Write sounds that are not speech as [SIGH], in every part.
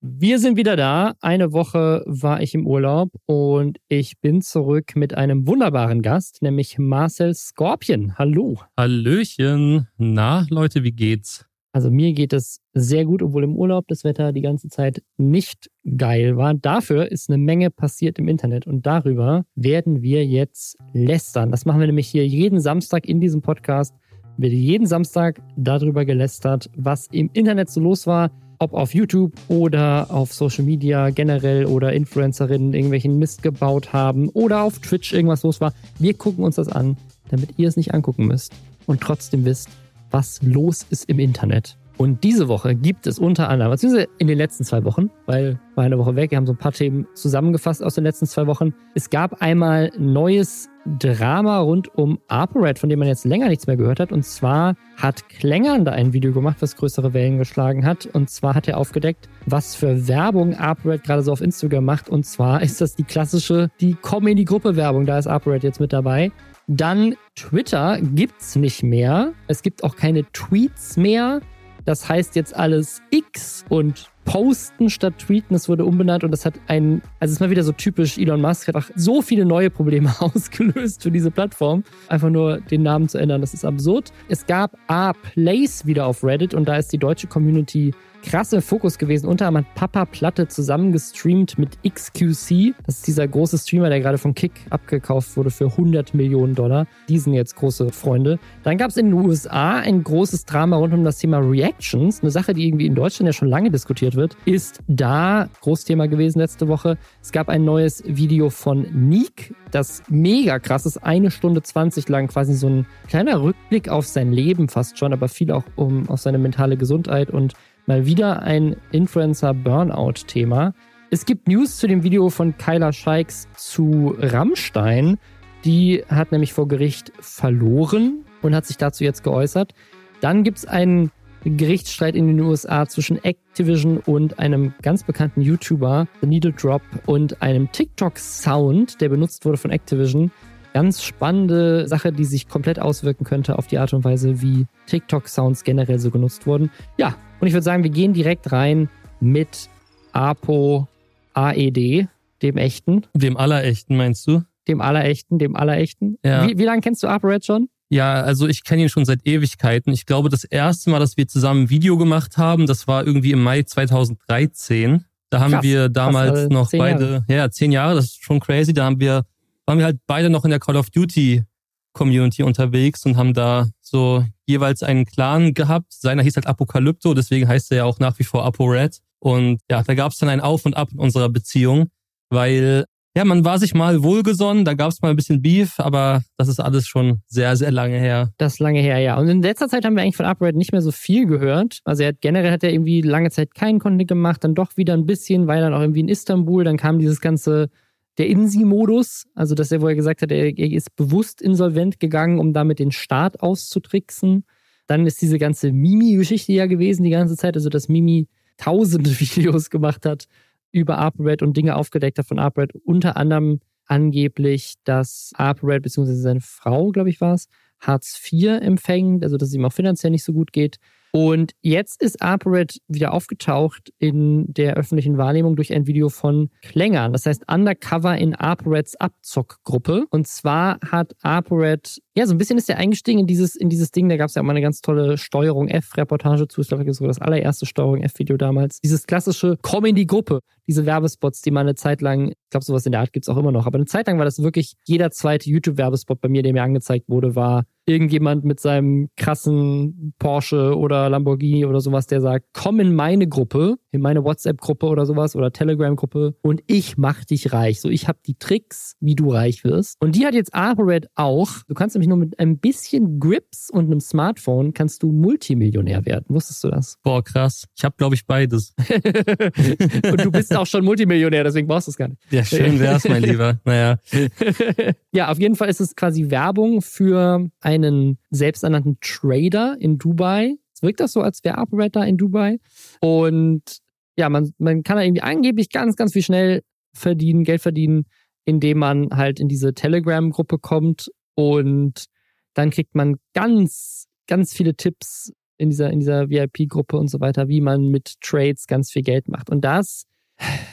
Wir sind wieder da. Eine Woche war ich im Urlaub und ich bin zurück mit einem wunderbaren Gast, nämlich Marcel Scorpion. Hallo. Hallöchen. Na, Leute, wie geht's? Also mir geht es sehr gut, obwohl im Urlaub das Wetter die ganze Zeit nicht geil war. Dafür ist eine Menge passiert im Internet und darüber werden wir jetzt lästern. Das machen wir nämlich hier jeden Samstag in diesem Podcast. Wird jeden Samstag darüber gelästert, was im Internet so los war, ob auf YouTube oder auf Social Media generell oder Influencerinnen irgendwelchen Mist gebaut haben oder auf Twitch irgendwas los war. Wir gucken uns das an, damit ihr es nicht angucken müsst und trotzdem wisst, was los ist im Internet. Und diese Woche gibt es unter anderem, beziehungsweise in den letzten zwei Wochen, weil war eine Woche weg, wir haben so ein paar Themen zusammengefasst aus den letzten zwei Wochen. Es gab einmal neues Drama rund um ApoRed, von dem man jetzt länger nichts mehr gehört hat. Und zwar hat Klängern da ein Video gemacht, was größere Wellen geschlagen hat. Und zwar hat er aufgedeckt, was für Werbung ApoRed gerade so auf Instagram macht. Und zwar [LAUGHS] ist das die klassische, die Komm in die Gruppe Werbung. Da ist ApoRed jetzt mit dabei. Dann Twitter gibt's nicht mehr. Es gibt auch keine Tweets mehr. Das heißt jetzt alles X und Posten statt Tweeten. Es wurde umbenannt und das hat ein, also es ist mal wieder so typisch Elon Musk, hat auch so viele neue Probleme [LAUGHS] ausgelöst für diese Plattform. Einfach nur den Namen zu ändern, das ist absurd. Es gab A-Place wieder auf Reddit und da ist die deutsche Community krass im Fokus gewesen. Unter anderem hat Papa Platte zusammen gestreamt mit XQC. Das ist dieser große Streamer, der gerade von Kick abgekauft wurde für 100 Millionen Dollar. Die sind jetzt große Freunde. Dann gab es in den USA ein großes Drama rund um das Thema Reactions. Eine Sache, die irgendwie in Deutschland ja schon lange diskutiert wird, ist da Großthema gewesen letzte Woche. Es gab ein neues Video von Neek, das mega krass ist. Eine Stunde 20 lang quasi so ein kleiner Rückblick auf sein Leben fast schon, aber viel auch um auf seine mentale Gesundheit und Mal wieder ein Influencer-Burnout-Thema. Es gibt News zu dem Video von Kyla Scheiks zu Rammstein. Die hat nämlich vor Gericht verloren und hat sich dazu jetzt geäußert. Dann gibt es einen Gerichtsstreit in den USA zwischen Activision und einem ganz bekannten YouTuber, The Needle Drop, und einem TikTok-Sound, der benutzt wurde von Activision. Ganz spannende Sache, die sich komplett auswirken könnte auf die Art und Weise, wie TikTok-Sounds generell so genutzt wurden. Ja, und ich würde sagen, wir gehen direkt rein mit Apo AED, dem echten. Dem allerechten, meinst du? Dem allerechten, dem allerechten. Ja. Wie, wie lange kennst du ApoRed schon? Ja, also ich kenne ihn schon seit Ewigkeiten. Ich glaube, das erste Mal, dass wir zusammen ein Video gemacht haben, das war irgendwie im Mai 2013. Da haben Krass, wir damals fast, äh, noch beide, Jahre. ja, zehn Jahre, das ist schon crazy. Da haben wir, waren wir halt beide noch in der Call of Duty Community unterwegs und haben da so jeweils einen Clan gehabt. Seiner hieß halt Apokalypto, deswegen heißt er ja auch nach wie vor ApoRed. Und ja, da gab es dann ein Auf und Ab in unserer Beziehung, weil ja, man war sich mal wohlgesonnen, da gab es mal ein bisschen Beef, aber das ist alles schon sehr, sehr lange her. Das ist lange her, ja. Und in letzter Zeit haben wir eigentlich von ApoRed nicht mehr so viel gehört. Also er hat generell hat er irgendwie lange Zeit keinen Content gemacht, dann doch wieder ein bisschen, weil dann auch irgendwie in Istanbul, dann kam dieses ganze der Insi-Modus, also dass er, wo er gesagt hat, er, er ist bewusst insolvent gegangen, um damit den Staat auszutricksen. Dann ist diese ganze Mimi-Geschichte ja gewesen die ganze Zeit, also dass Mimi tausende [LAUGHS] Videos gemacht hat über ApoRed und Dinge aufgedeckt hat von ApoRed, unter anderem angeblich, dass ApoRed bzw. seine Frau, glaube ich, war es, Hartz IV empfängt, also dass es ihm auch finanziell nicht so gut geht. Und jetzt ist ApoRed wieder aufgetaucht in der öffentlichen Wahrnehmung durch ein Video von Klängern. Das heißt Undercover in ApoReds Abzockgruppe. Und zwar hat ApoRed, ja, so ein bisschen ist er eingestiegen in dieses, in dieses Ding. Da gab es ja auch mal eine ganz tolle Steuerung F-Reportage zu. Ich glaube, war das allererste Steuerung F-Video damals. Dieses klassische Komm in die Gruppe. Diese Werbespots, die man eine Zeit lang, ich glaube, sowas in der Art gibt's auch immer noch. Aber eine Zeit lang war das wirklich jeder zweite YouTube-Werbespot bei mir, der mir angezeigt wurde, war irgendjemand mit seinem krassen Porsche oder Lamborghini oder sowas, der sagt, komm in meine Gruppe, in meine WhatsApp-Gruppe oder sowas oder Telegram-Gruppe und ich mach dich reich. So, ich habe die Tricks, wie du reich wirst. Und die hat jetzt ApoRed auch. Du kannst nämlich nur mit ein bisschen Grips und einem Smartphone kannst du Multimillionär werden. Wusstest du das? Boah, krass. Ich habe, glaube ich, beides. [LAUGHS] und du bist auch schon Multimillionär, deswegen brauchst du es gar nicht. Ja, schön wär's, mein Lieber. Naja. [LAUGHS] ja, auf jeden Fall ist es quasi Werbung für einen selbsternannten Trader in Dubai. Es wirkt das so, als wäre Operator in Dubai. Und ja, man, man kann da irgendwie angeblich ganz, ganz viel schnell verdienen, Geld verdienen, indem man halt in diese Telegram-Gruppe kommt und dann kriegt man ganz, ganz viele Tipps in dieser, in dieser VIP-Gruppe und so weiter, wie man mit Trades ganz viel Geld macht. Und das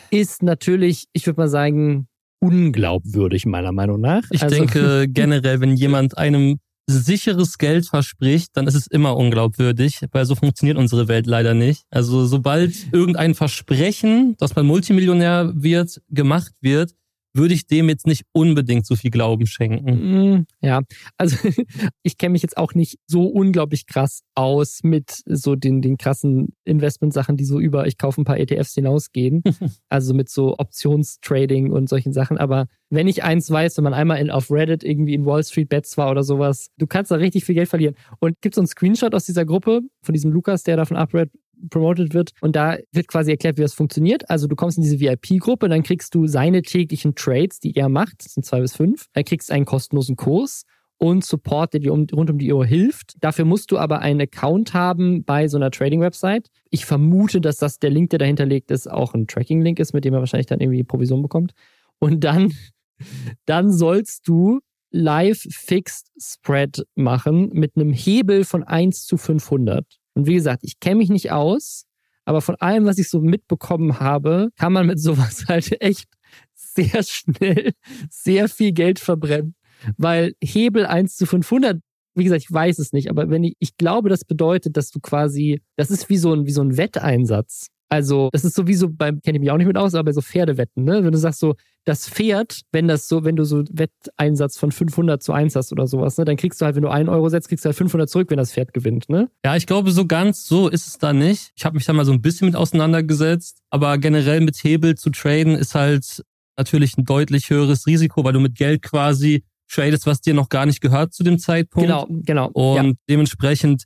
ist natürlich, ich würde mal sagen, unglaubwürdig, meiner Meinung nach. Ich also, denke [LAUGHS] generell, wenn jemand einem sicheres Geld verspricht, dann ist es immer unglaubwürdig, weil so funktioniert unsere Welt leider nicht. Also sobald irgendein Versprechen, dass man Multimillionär wird, gemacht wird, würde ich dem jetzt nicht unbedingt so viel Glauben schenken. Mm, ja, also [LAUGHS] ich kenne mich jetzt auch nicht so unglaublich krass aus mit so den, den krassen Investmentsachen, die so über, ich kaufe ein paar ETFs hinausgehen. [LAUGHS] also mit so Optionstrading und solchen Sachen. Aber wenn ich eins weiß, wenn man einmal in, auf Reddit irgendwie in Wall Street Bets war oder sowas, du kannst da richtig viel Geld verlieren. Und gibt so einen Screenshot aus dieser Gruppe von diesem Lukas, der da von Upred promoted wird. Und da wird quasi erklärt, wie das funktioniert. Also du kommst in diese VIP-Gruppe, dann kriegst du seine täglichen Trades, die er macht, das sind zwei bis fünf. Dann kriegst du einen kostenlosen Kurs und Support, der dir um, rund um die Uhr hilft. Dafür musst du aber einen Account haben bei so einer Trading-Website. Ich vermute, dass das der Link, der dahinter liegt, ist, auch ein Tracking-Link ist, mit dem er wahrscheinlich dann irgendwie Provision bekommt. Und dann, [LAUGHS] dann sollst du Live-Fixed Spread machen mit einem Hebel von 1 zu 500. Und wie gesagt, ich kenne mich nicht aus, aber von allem, was ich so mitbekommen habe, kann man mit sowas [LAUGHS] halt echt sehr schnell sehr viel Geld verbrennen. Weil Hebel 1 zu 500, wie gesagt, ich weiß es nicht, aber wenn ich, ich glaube, das bedeutet, dass du quasi, das ist wie so ein, wie so ein Wetteinsatz. Also, das ist sowieso beim, kenne ich mich auch nicht mit aus, aber bei so Pferdewetten, ne? Wenn du sagst so, das Pferd, wenn das so, wenn du so Wetteinsatz von 500 zu 1 hast oder sowas, ne, dann kriegst du halt, wenn du einen Euro setzt, kriegst du halt 500 zurück, wenn das Pferd gewinnt, ne? Ja, ich glaube, so ganz so ist es da nicht. Ich habe mich da mal so ein bisschen mit auseinandergesetzt, aber generell mit Hebel zu traden ist halt natürlich ein deutlich höheres Risiko, weil du mit Geld quasi tradest, was dir noch gar nicht gehört zu dem Zeitpunkt. Genau, genau. Und ja. dementsprechend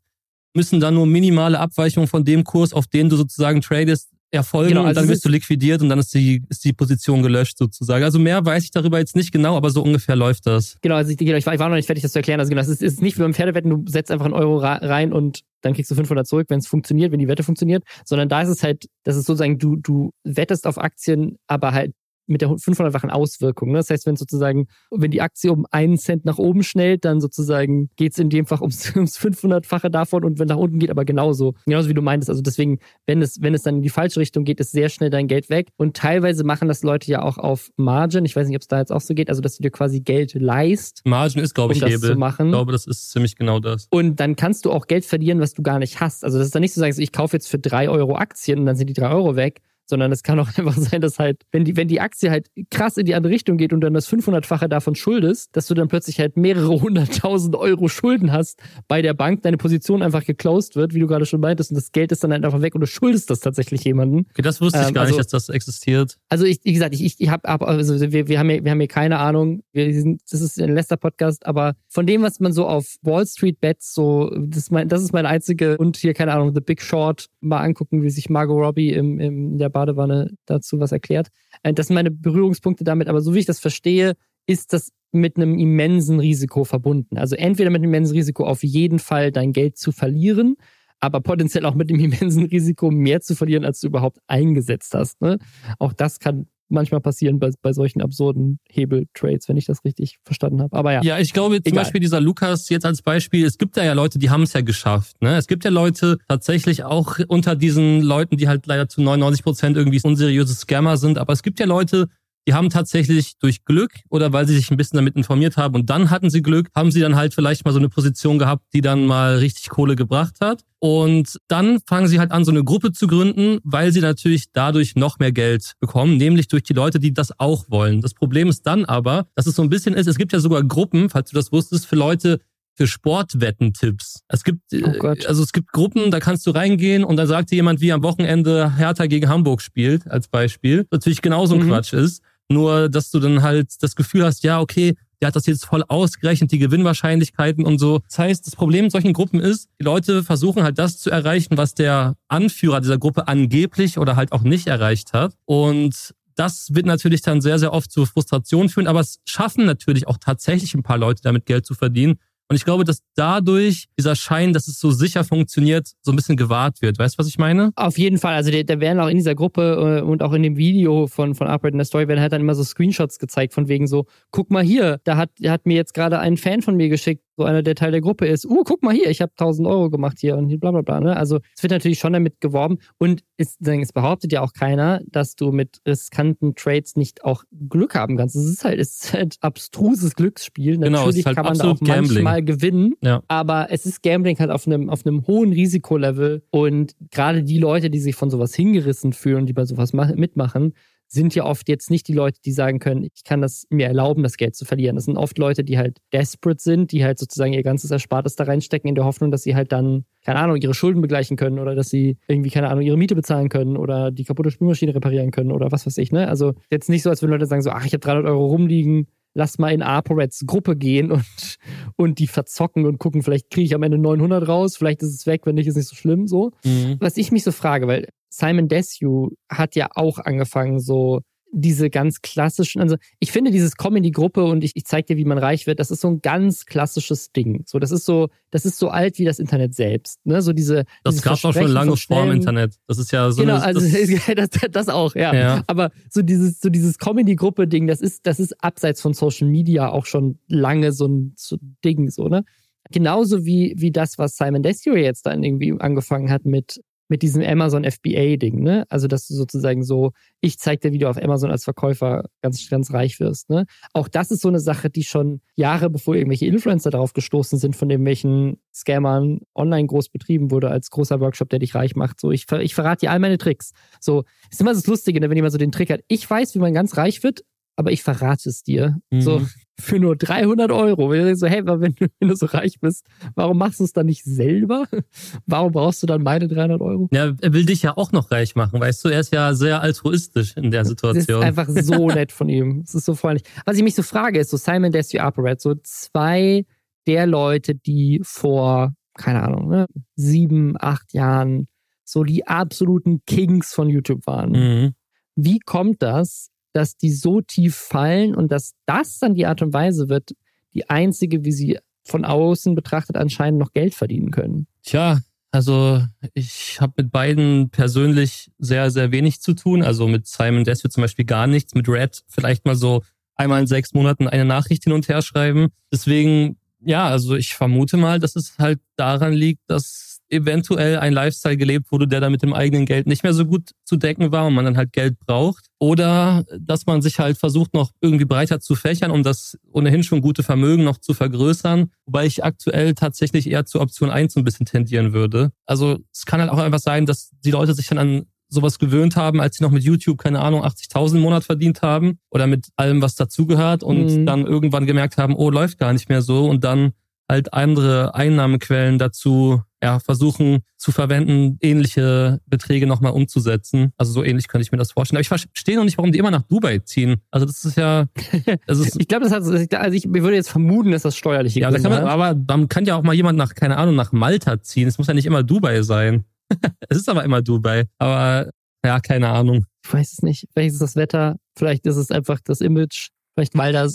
müssen da nur minimale Abweichungen von dem Kurs, auf den du sozusagen tradest, erfolgen genau, also und dann wirst du liquidiert und dann ist die, ist die Position gelöscht sozusagen. Also mehr weiß ich darüber jetzt nicht genau, aber so ungefähr läuft das. Genau, also ich, genau, ich, war, ich war noch nicht fertig, das zu erklären. Also genau, es ist, ist nicht wie beim Pferdewetten, du setzt einfach einen Euro rein und dann kriegst du 500 zurück, wenn es funktioniert, wenn die Wette funktioniert, sondern da ist es halt, das ist sozusagen, du, du wettest auf Aktien, aber halt mit der 500-fachen Auswirkung. Ne? Das heißt, wenn sozusagen, wenn die Aktie um einen Cent nach oben schnellt, dann sozusagen geht es in dem Fall ums, [LAUGHS] ums 500-fache davon und wenn nach unten geht, aber genauso. Genauso wie du meintest. Also deswegen, wenn es, wenn es dann in die falsche Richtung geht, ist sehr schnell dein Geld weg. Und teilweise machen das Leute ja auch auf Margin. Ich weiß nicht, ob es da jetzt auch so geht. Also, dass du dir quasi Geld leist. Margin ist, glaube ich, um das Hebel. Zu machen. Ich glaube, das ist ziemlich genau das. Und dann kannst du auch Geld verlieren, was du gar nicht hast. Also, das ist dann nicht so, sagen, ich kaufe jetzt für drei Euro Aktien und dann sind die drei Euro weg, sondern es kann auch [LAUGHS] einfach sein, dass halt, wenn die, wenn die Aktie halt krass in die andere Richtung geht und dann das 500-fache davon schuldest, dass du dann plötzlich halt mehrere [LAUGHS] hunderttausend Euro Schulden hast bei der Bank, deine Position einfach geclosed wird, wie du gerade schon meintest, und das Geld ist dann halt einfach weg und du schuldest das tatsächlich jemandem. Okay, das wusste ich ähm, gar also, nicht, dass das existiert. Also ich, wie gesagt, ich, ich, ich habe, also wir, wir haben hier, wir haben hier keine Ahnung, wir sind, das ist ein Lester-Podcast, aber von dem, was man so auf Wall Street Bets so, das ist mein, das ist mein einzige und hier, keine Ahnung, The Big Short, mal angucken, wie sich Margot Robbie im, im der Badewanne dazu was erklärt. Äh, das sind meine Berührungspunkte damit, aber so wie ich das verstehe, ist das mit einem immensen Risiko verbunden. Also entweder mit einem immensen Risiko auf jeden Fall dein Geld zu verlieren, aber potenziell auch mit dem [LAUGHS] immensen Risiko mehr zu verlieren, als du überhaupt eingesetzt hast. Ne? Auch das kann manchmal passieren bei, bei solchen absurden Hebel-Trades, wenn ich das richtig verstanden habe. Aber ja. Ja, ich glaube zum Egal. Beispiel dieser Lukas jetzt als Beispiel, es gibt ja, ja Leute, die haben es ja geschafft. Ne? Es gibt ja Leute tatsächlich auch unter diesen Leuten, die halt leider zu 99 Prozent irgendwie unseriöse Scammer sind, aber es gibt ja Leute, die haben tatsächlich durch Glück oder weil sie sich ein bisschen damit informiert haben und dann hatten sie Glück, haben sie dann halt vielleicht mal so eine Position gehabt, die dann mal richtig Kohle gebracht hat. Und dann fangen sie halt an, so eine Gruppe zu gründen, weil sie natürlich dadurch noch mehr Geld bekommen, nämlich durch die Leute, die das auch wollen. Das Problem ist dann aber, dass es so ein bisschen ist, es gibt ja sogar Gruppen, falls du das wusstest, für Leute, für Sportwettentipps. Es gibt, oh also es gibt Gruppen, da kannst du reingehen und da sagt dir jemand, wie am Wochenende Hertha gegen Hamburg spielt, als Beispiel. Natürlich genauso ein mhm. Quatsch ist. Nur, dass du dann halt das Gefühl hast, ja, okay, der hat das jetzt voll ausgerechnet, die Gewinnwahrscheinlichkeiten und so. Das heißt, das Problem in solchen Gruppen ist, die Leute versuchen halt das zu erreichen, was der Anführer dieser Gruppe angeblich oder halt auch nicht erreicht hat. Und das wird natürlich dann sehr, sehr oft zu Frustration führen, aber es schaffen natürlich auch tatsächlich ein paar Leute damit Geld zu verdienen. Und ich glaube, dass dadurch dieser Schein, dass es so sicher funktioniert, so ein bisschen gewahrt wird. Weißt du, was ich meine? Auf jeden Fall. Also da werden auch in dieser Gruppe äh, und auch in dem Video von, von Upright in der Story werden halt dann immer so Screenshots gezeigt von wegen so, guck mal hier, da hat, hat mir jetzt gerade ein Fan von mir geschickt, so einer, der Teil der Gruppe ist, uh, guck mal hier, ich habe 1000 Euro gemacht hier und bla bla bla. Ne? Also es wird natürlich schon damit geworben und es, es behauptet ja auch keiner, dass du mit riskanten Trades nicht auch Glück haben kannst. Es ist halt, es ist halt abstruses Glücksspiel. Genau, natürlich halt kann man da auch Gambling. manchmal gewinnen, ja. aber es ist Gambling halt auf einem, auf einem hohen Risikolevel und gerade die Leute, die sich von sowas hingerissen fühlen, die bei sowas mitmachen, sind ja oft jetzt nicht die Leute, die sagen können, ich kann das mir erlauben, das Geld zu verlieren. Das sind oft Leute, die halt desperate sind, die halt sozusagen ihr ganzes Erspartes da reinstecken in der Hoffnung, dass sie halt dann, keine Ahnung, ihre Schulden begleichen können oder dass sie irgendwie, keine Ahnung, ihre Miete bezahlen können oder die kaputte Spülmaschine reparieren können oder was weiß ich, ne? Also jetzt nicht so, als würden Leute sagen so, ach, ich habe 300 Euro rumliegen, lass mal in ApoReds Gruppe gehen [LAUGHS] und, und die verzocken und gucken, vielleicht kriege ich am Ende 900 raus, vielleicht ist es weg, wenn nicht, ist nicht so schlimm, so. Mhm. Was ich mich so frage, weil Simon Desue hat ja auch angefangen, so diese ganz klassischen, also ich finde dieses Komm in die Gruppe und ich, ich zeig dir, wie man reich wird, das ist so ein ganz klassisches Ding. So, das ist so, das ist so alt wie das Internet selbst. Ne? So diese, das gab auch schon lange vor dem Internet. Das ist ja so. Genau, eine, also [LAUGHS] das, das, das auch, ja. Ja. Aber so dieses, so dieses Comedy-Gruppe-Ding, das ist, das ist abseits von Social Media auch schon lange so ein, so Ding, so, ne? Genauso wie, wie das, was Simon Desue jetzt dann irgendwie angefangen hat mit mit diesem Amazon FBA-Ding, ne? Also, dass du sozusagen so, ich zeig dir, wie du auf Amazon als Verkäufer ganz, ganz reich wirst, ne? Auch das ist so eine Sache, die schon Jahre bevor irgendwelche Influencer darauf gestoßen sind, von irgendwelchen Scammern online groß betrieben wurde, als großer Workshop, der dich reich macht. So, ich, ich verrate dir all meine Tricks. So, ist immer das Lustige, ne, wenn jemand so den Trick hat. Ich weiß, wie man ganz reich wird, aber ich verrate es dir. Mhm. So, [LAUGHS] für nur 300 Euro. Wenn du so, hey, wenn du, [LAUGHS] wenn du so reich bist, warum machst du es dann nicht selber? [LAUGHS] Warum brauchst du dann meine 300 Euro? Ja, er will dich ja auch noch reich machen, weißt du? Er ist ja sehr altruistisch in der Das ist Situation. einfach so nett von ihm. Es ist so freundlich. Was ich mich so frage, ist so Simon Desue Apparat, so zwei der Leute, die vor, keine Ahnung, ne, sieben, acht Jahren so die absoluten Kings von YouTube waren. Mhm. Wie kommt das, dass die so tief fallen und dass das dann die Art und Weise wird, die einzige, wie sie von außen betrachtet anscheinend noch Geld verdienen können? Tja, also ich habe mit beiden persönlich sehr, sehr wenig zu tun. Also mit Simon Desue zum Beispiel gar nichts, mit Red vielleicht mal so einmal in sechs Monaten eine Nachricht hin und her schreiben. Deswegen, ja, also ich vermute mal, dass es halt daran liegt, dass eventuell ein Lifestyle gelebt wurde, der dann mit dem eigenen Geld nicht mehr so gut zu decken war und man dann halt Geld braucht. Oder dass man sich halt versucht, noch irgendwie breiter zu fächern, um das ohnehin schon gute Vermögen noch zu vergrößern. Wobei ich aktuell tatsächlich eher zur Option 1 so ein bisschen tendieren würde. Also es kann halt auch einfach sein, dass die Leute sich dann an sowas gewöhnt haben, als sie noch mit YouTube, keine Ahnung, 80.000 im Monat verdient haben oder mit allem, was dazugehört und Mhm. dann irgendwann gemerkt haben, oh, läuft gar nicht mehr so und dann halt andere Einnahmequellen dazu ja, versuchen zu verwenden, ähnliche Beträge nochmal umzusetzen. Also so ähnlich könnte ich mir das vorstellen. Aber ich verstehe noch nicht, warum die immer nach Dubai ziehen. Also das ist ja, [LAUGHS] das ist, Ich glaube, das hat, also ich würde jetzt vermuten, dass das steuerliche ja, da man, aber man kann ja auch mal jemand nach, keine Ahnung, nach Malta ziehen. Es muss ja nicht immer Dubai sein. [LAUGHS] es ist aber immer Dubai. Aber ja, keine Ahnung. Ich weiß es nicht. Vielleicht ist das Wetter, vielleicht ist es einfach das Image, vielleicht weil da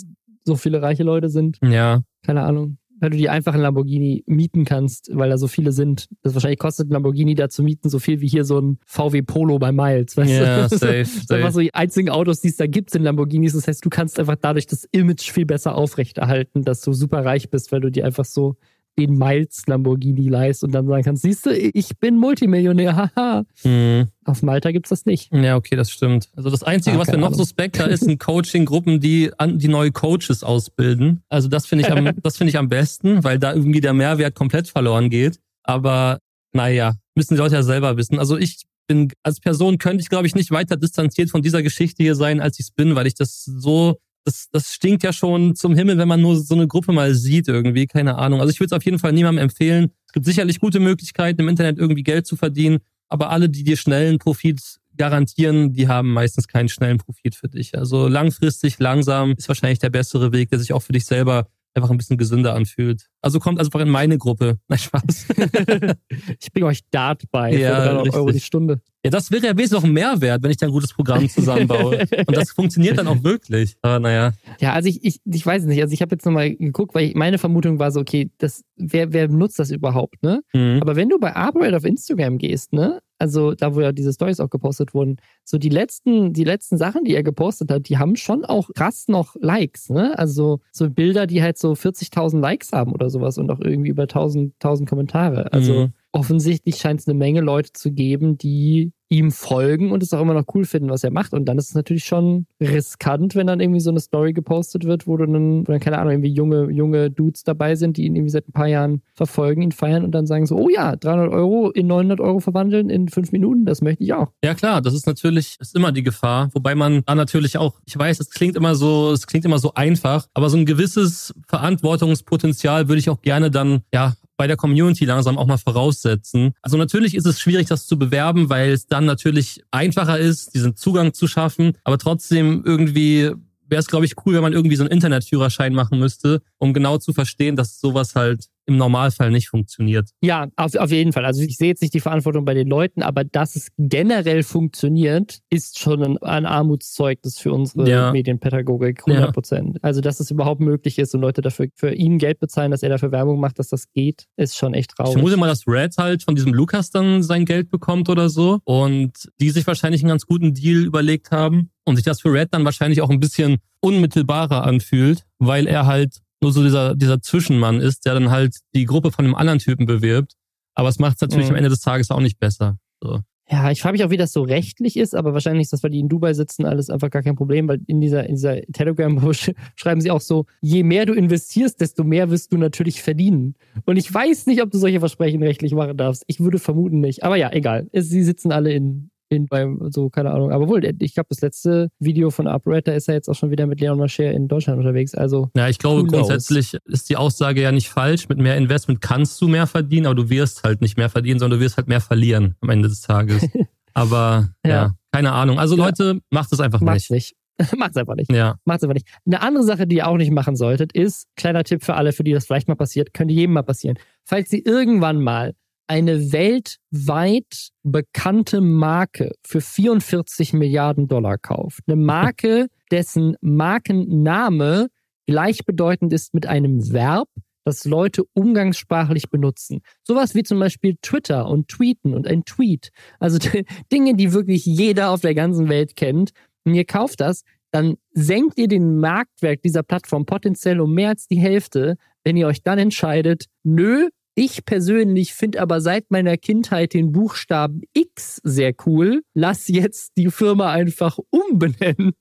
so viele reiche Leute sind. Ja, Keine Ahnung. Weil du die einfach einen Lamborghini mieten kannst, weil da so viele sind. Das wahrscheinlich kostet ein Lamborghini da zu mieten so viel wie hier so ein VW Polo bei Miles. Weißt Ja, du? safe, [LAUGHS] Das safe. so die einzigen Autos, die es da gibt, sind Lamborghinis. Das heißt, du kannst einfach dadurch das Image viel besser aufrechterhalten, dass du super reich bist, weil du dir einfach so den Miles Lamborghini leist und dann sagen kannst, siehst du, ich bin Multimillionär, haha. Hm. Auf Malta gibt's das nicht. Ja, okay, das stimmt. Also das Einzige, Ah, was mir noch suspekter [LAUGHS] ist, sind Coaching-Gruppen, die an, die neue Coaches ausbilden. Also das finde ich am, [LAUGHS] das finde ich am besten, weil da irgendwie der Mehrwert komplett verloren geht. Aber naja, müssen die Leute ja selber wissen. Also ich bin als Person könnte ich, glaube ich, nicht weiter distanziert von dieser Geschichte hier sein, als ich es bin, weil ich das so das, das stinkt ja schon zum Himmel, wenn man nur so eine Gruppe mal sieht irgendwie, keine Ahnung. Also ich würde es auf jeden Fall niemandem empfehlen. Es gibt sicherlich gute Möglichkeiten, im Internet irgendwie Geld zu verdienen, aber alle, die dir schnellen Profit garantieren, die haben meistens keinen schnellen Profit für dich. Also langfristig, langsam ist wahrscheinlich der bessere Weg, der sich auch für dich selber einfach ein bisschen gesünder anfühlt. Also kommt also einfach in meine Gruppe. [LAUGHS] Nein, Spaß. [LAUGHS] ich bringe euch Dart bei Ja, für 300 Euro die Stunde. Ja, das wäre ja wesentlich noch ein Mehrwert, wenn ich da ein gutes Programm zusammenbaue. [LAUGHS] Und das funktioniert dann auch wirklich. Aber naja. Ja, also ich, ich, ich weiß nicht. Also ich habe jetzt nochmal geguckt, weil ich, meine Vermutung war so, okay, das, wer, wer nutzt das überhaupt, ne? Mhm. Aber wenn du bei Arborate auf Instagram gehst, ne? Also da, wo ja diese Stories auch gepostet wurden, so die letzten, die letzten Sachen, die er gepostet hat, die haben schon auch krass noch Likes, ne? Also so Bilder, die halt so 40.000 Likes haben oder sowas und auch irgendwie über 1000, 1000 Kommentare. Also mhm offensichtlich scheint es eine Menge Leute zu geben, die ihm folgen und es auch immer noch cool finden, was er macht. Und dann ist es natürlich schon riskant, wenn dann irgendwie so eine Story gepostet wird, wo dann, wo dann keine Ahnung, irgendwie junge, junge Dudes dabei sind, die ihn irgendwie seit ein paar Jahren verfolgen, ihn feiern und dann sagen so, oh ja, 300 Euro in 900 Euro verwandeln in fünf Minuten, das möchte ich auch. Ja klar, das ist natürlich, ist immer die Gefahr, wobei man da natürlich auch, ich weiß, es klingt immer so, es klingt immer so einfach, aber so ein gewisses Verantwortungspotenzial würde ich auch gerne dann, ja, bei der Community langsam auch mal voraussetzen. Also natürlich ist es schwierig, das zu bewerben, weil es dann natürlich einfacher ist, diesen Zugang zu schaffen, aber trotzdem irgendwie wäre es, glaube ich, cool, wenn man irgendwie so einen Internetführerschein machen müsste, um genau zu verstehen, dass sowas halt im Normalfall nicht funktioniert. Ja, auf, auf jeden Fall. Also ich sehe jetzt nicht die Verantwortung bei den Leuten, aber dass es generell funktioniert, ist schon ein, ein Armutszeugnis für unsere ja. Medienpädagogik, 100 Prozent. Ja. Also dass es überhaupt möglich ist und Leute dafür für ihn Geld bezahlen, dass er dafür Werbung macht, dass das geht, ist schon echt traurig. Ich vermute mal, dass Red halt von diesem Lukas dann sein Geld bekommt oder so und die sich wahrscheinlich einen ganz guten Deal überlegt haben und sich das für Red dann wahrscheinlich auch ein bisschen unmittelbarer anfühlt, weil er halt nur so dieser, dieser Zwischenmann ist, der dann halt die Gruppe von einem anderen Typen bewirbt. Aber es macht es natürlich mhm. am Ende des Tages auch nicht besser. So. Ja, ich frage mich auch, wie das so rechtlich ist, aber wahrscheinlich ist das, weil die in Dubai sitzen, alles einfach gar kein Problem, weil in dieser, in dieser Telegram [LAUGHS] schreiben sie auch so, je mehr du investierst, desto mehr wirst du natürlich verdienen. Und ich weiß nicht, ob du solche Versprechen rechtlich machen darfst. Ich würde vermuten nicht. Aber ja, egal. Sie sitzen alle in, in beim, so, keine Ahnung. Aber wohl, ich glaube, das letzte Video von Upright, da ist er jetzt auch schon wieder mit Leon Mascher in Deutschland unterwegs. Also. Ja, ich glaube, grundsätzlich ist die Aussage ja nicht falsch. Mit mehr Investment kannst du mehr verdienen, aber du wirst halt nicht mehr verdienen, sondern du wirst halt mehr verlieren am Ende des Tages. [LAUGHS] aber, ja. ja. keine Ahnung. Also, ja. Leute, macht es einfach Macht's nicht. nicht. [LAUGHS] Macht's einfach nicht. Ja. Macht's einfach nicht. Eine andere Sache, die ihr auch nicht machen solltet, ist, kleiner Tipp für alle, für die das vielleicht mal passiert, könnte jedem mal passieren. Falls ihr irgendwann mal eine weltweit bekannte Marke für 44 Milliarden Dollar kauft. Eine [LAUGHS] Marke, dessen Markenname gleichbedeutend ist mit einem Verb, das Leute umgangssprachlich benutzen. Sowas wie zum Beispiel Twitter und Tweeten und ein Tweet. Also [LAUGHS] Dinge, die wirklich jeder auf der ganzen Welt kennt. Und ihr kauft das, dann senkt ihr den Marktwert dieser Plattform potenziell um mehr als die Hälfte, wenn ihr euch dann entscheidet, nö, ich persönlich finde aber seit meiner Kindheit den Buchstaben X sehr cool. Lass jetzt die Firma einfach umbenennen.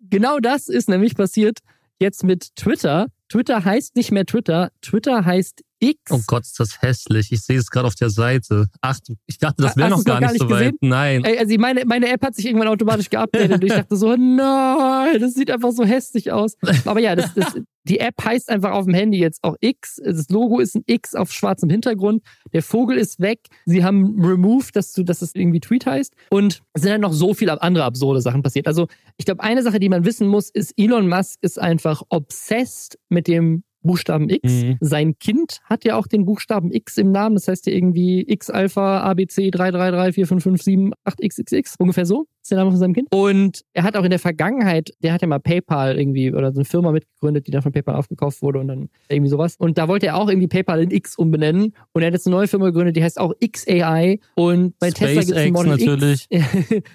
Genau das ist nämlich passiert jetzt mit Twitter. Twitter heißt nicht mehr Twitter. Twitter heißt X. Oh Gott, ist das hässlich. Ich sehe es gerade auf der Seite. Ach, ich dachte, das wäre noch gar, gar, nicht so weit. Nein. Also meine, meine App hat sich irgendwann automatisch geupdatet und ich dachte so, [LAUGHS] nein, das sieht einfach so hässlich aus. Aber ja, das, das, die App heißt einfach auf dem Handy jetzt auch X. Das Logo ist ein X auf schwarzem Hintergrund. Der Vogel ist weg. Sie haben removed, dass du, dass es irgendwie Tweet heißt. Und es sind dann noch so viele andere absurde Sachen passiert. Also ich glaube, eine Sache, die man wissen muss, ist, Elon Musk ist einfach obsessed mit dem Buchstaben X. Mhm. Sein Kind hat ja auch den Buchstaben X im Namen. Das heißt ja irgendwie X Alpha ABC 3334557 xxx Ungefähr so ist der Name von seinem Kind. Und er hat auch in der Vergangenheit, der hat ja mal PayPal irgendwie oder so eine Firma mitgegründet, die dann von PayPal aufgekauft wurde und dann irgendwie sowas. Und da wollte er auch irgendwie PayPal in X umbenennen. Und er hat jetzt eine neue Firma gegründet, die heißt auch XAI. Und bei Space Tesla gibt es ein Model natürlich. X.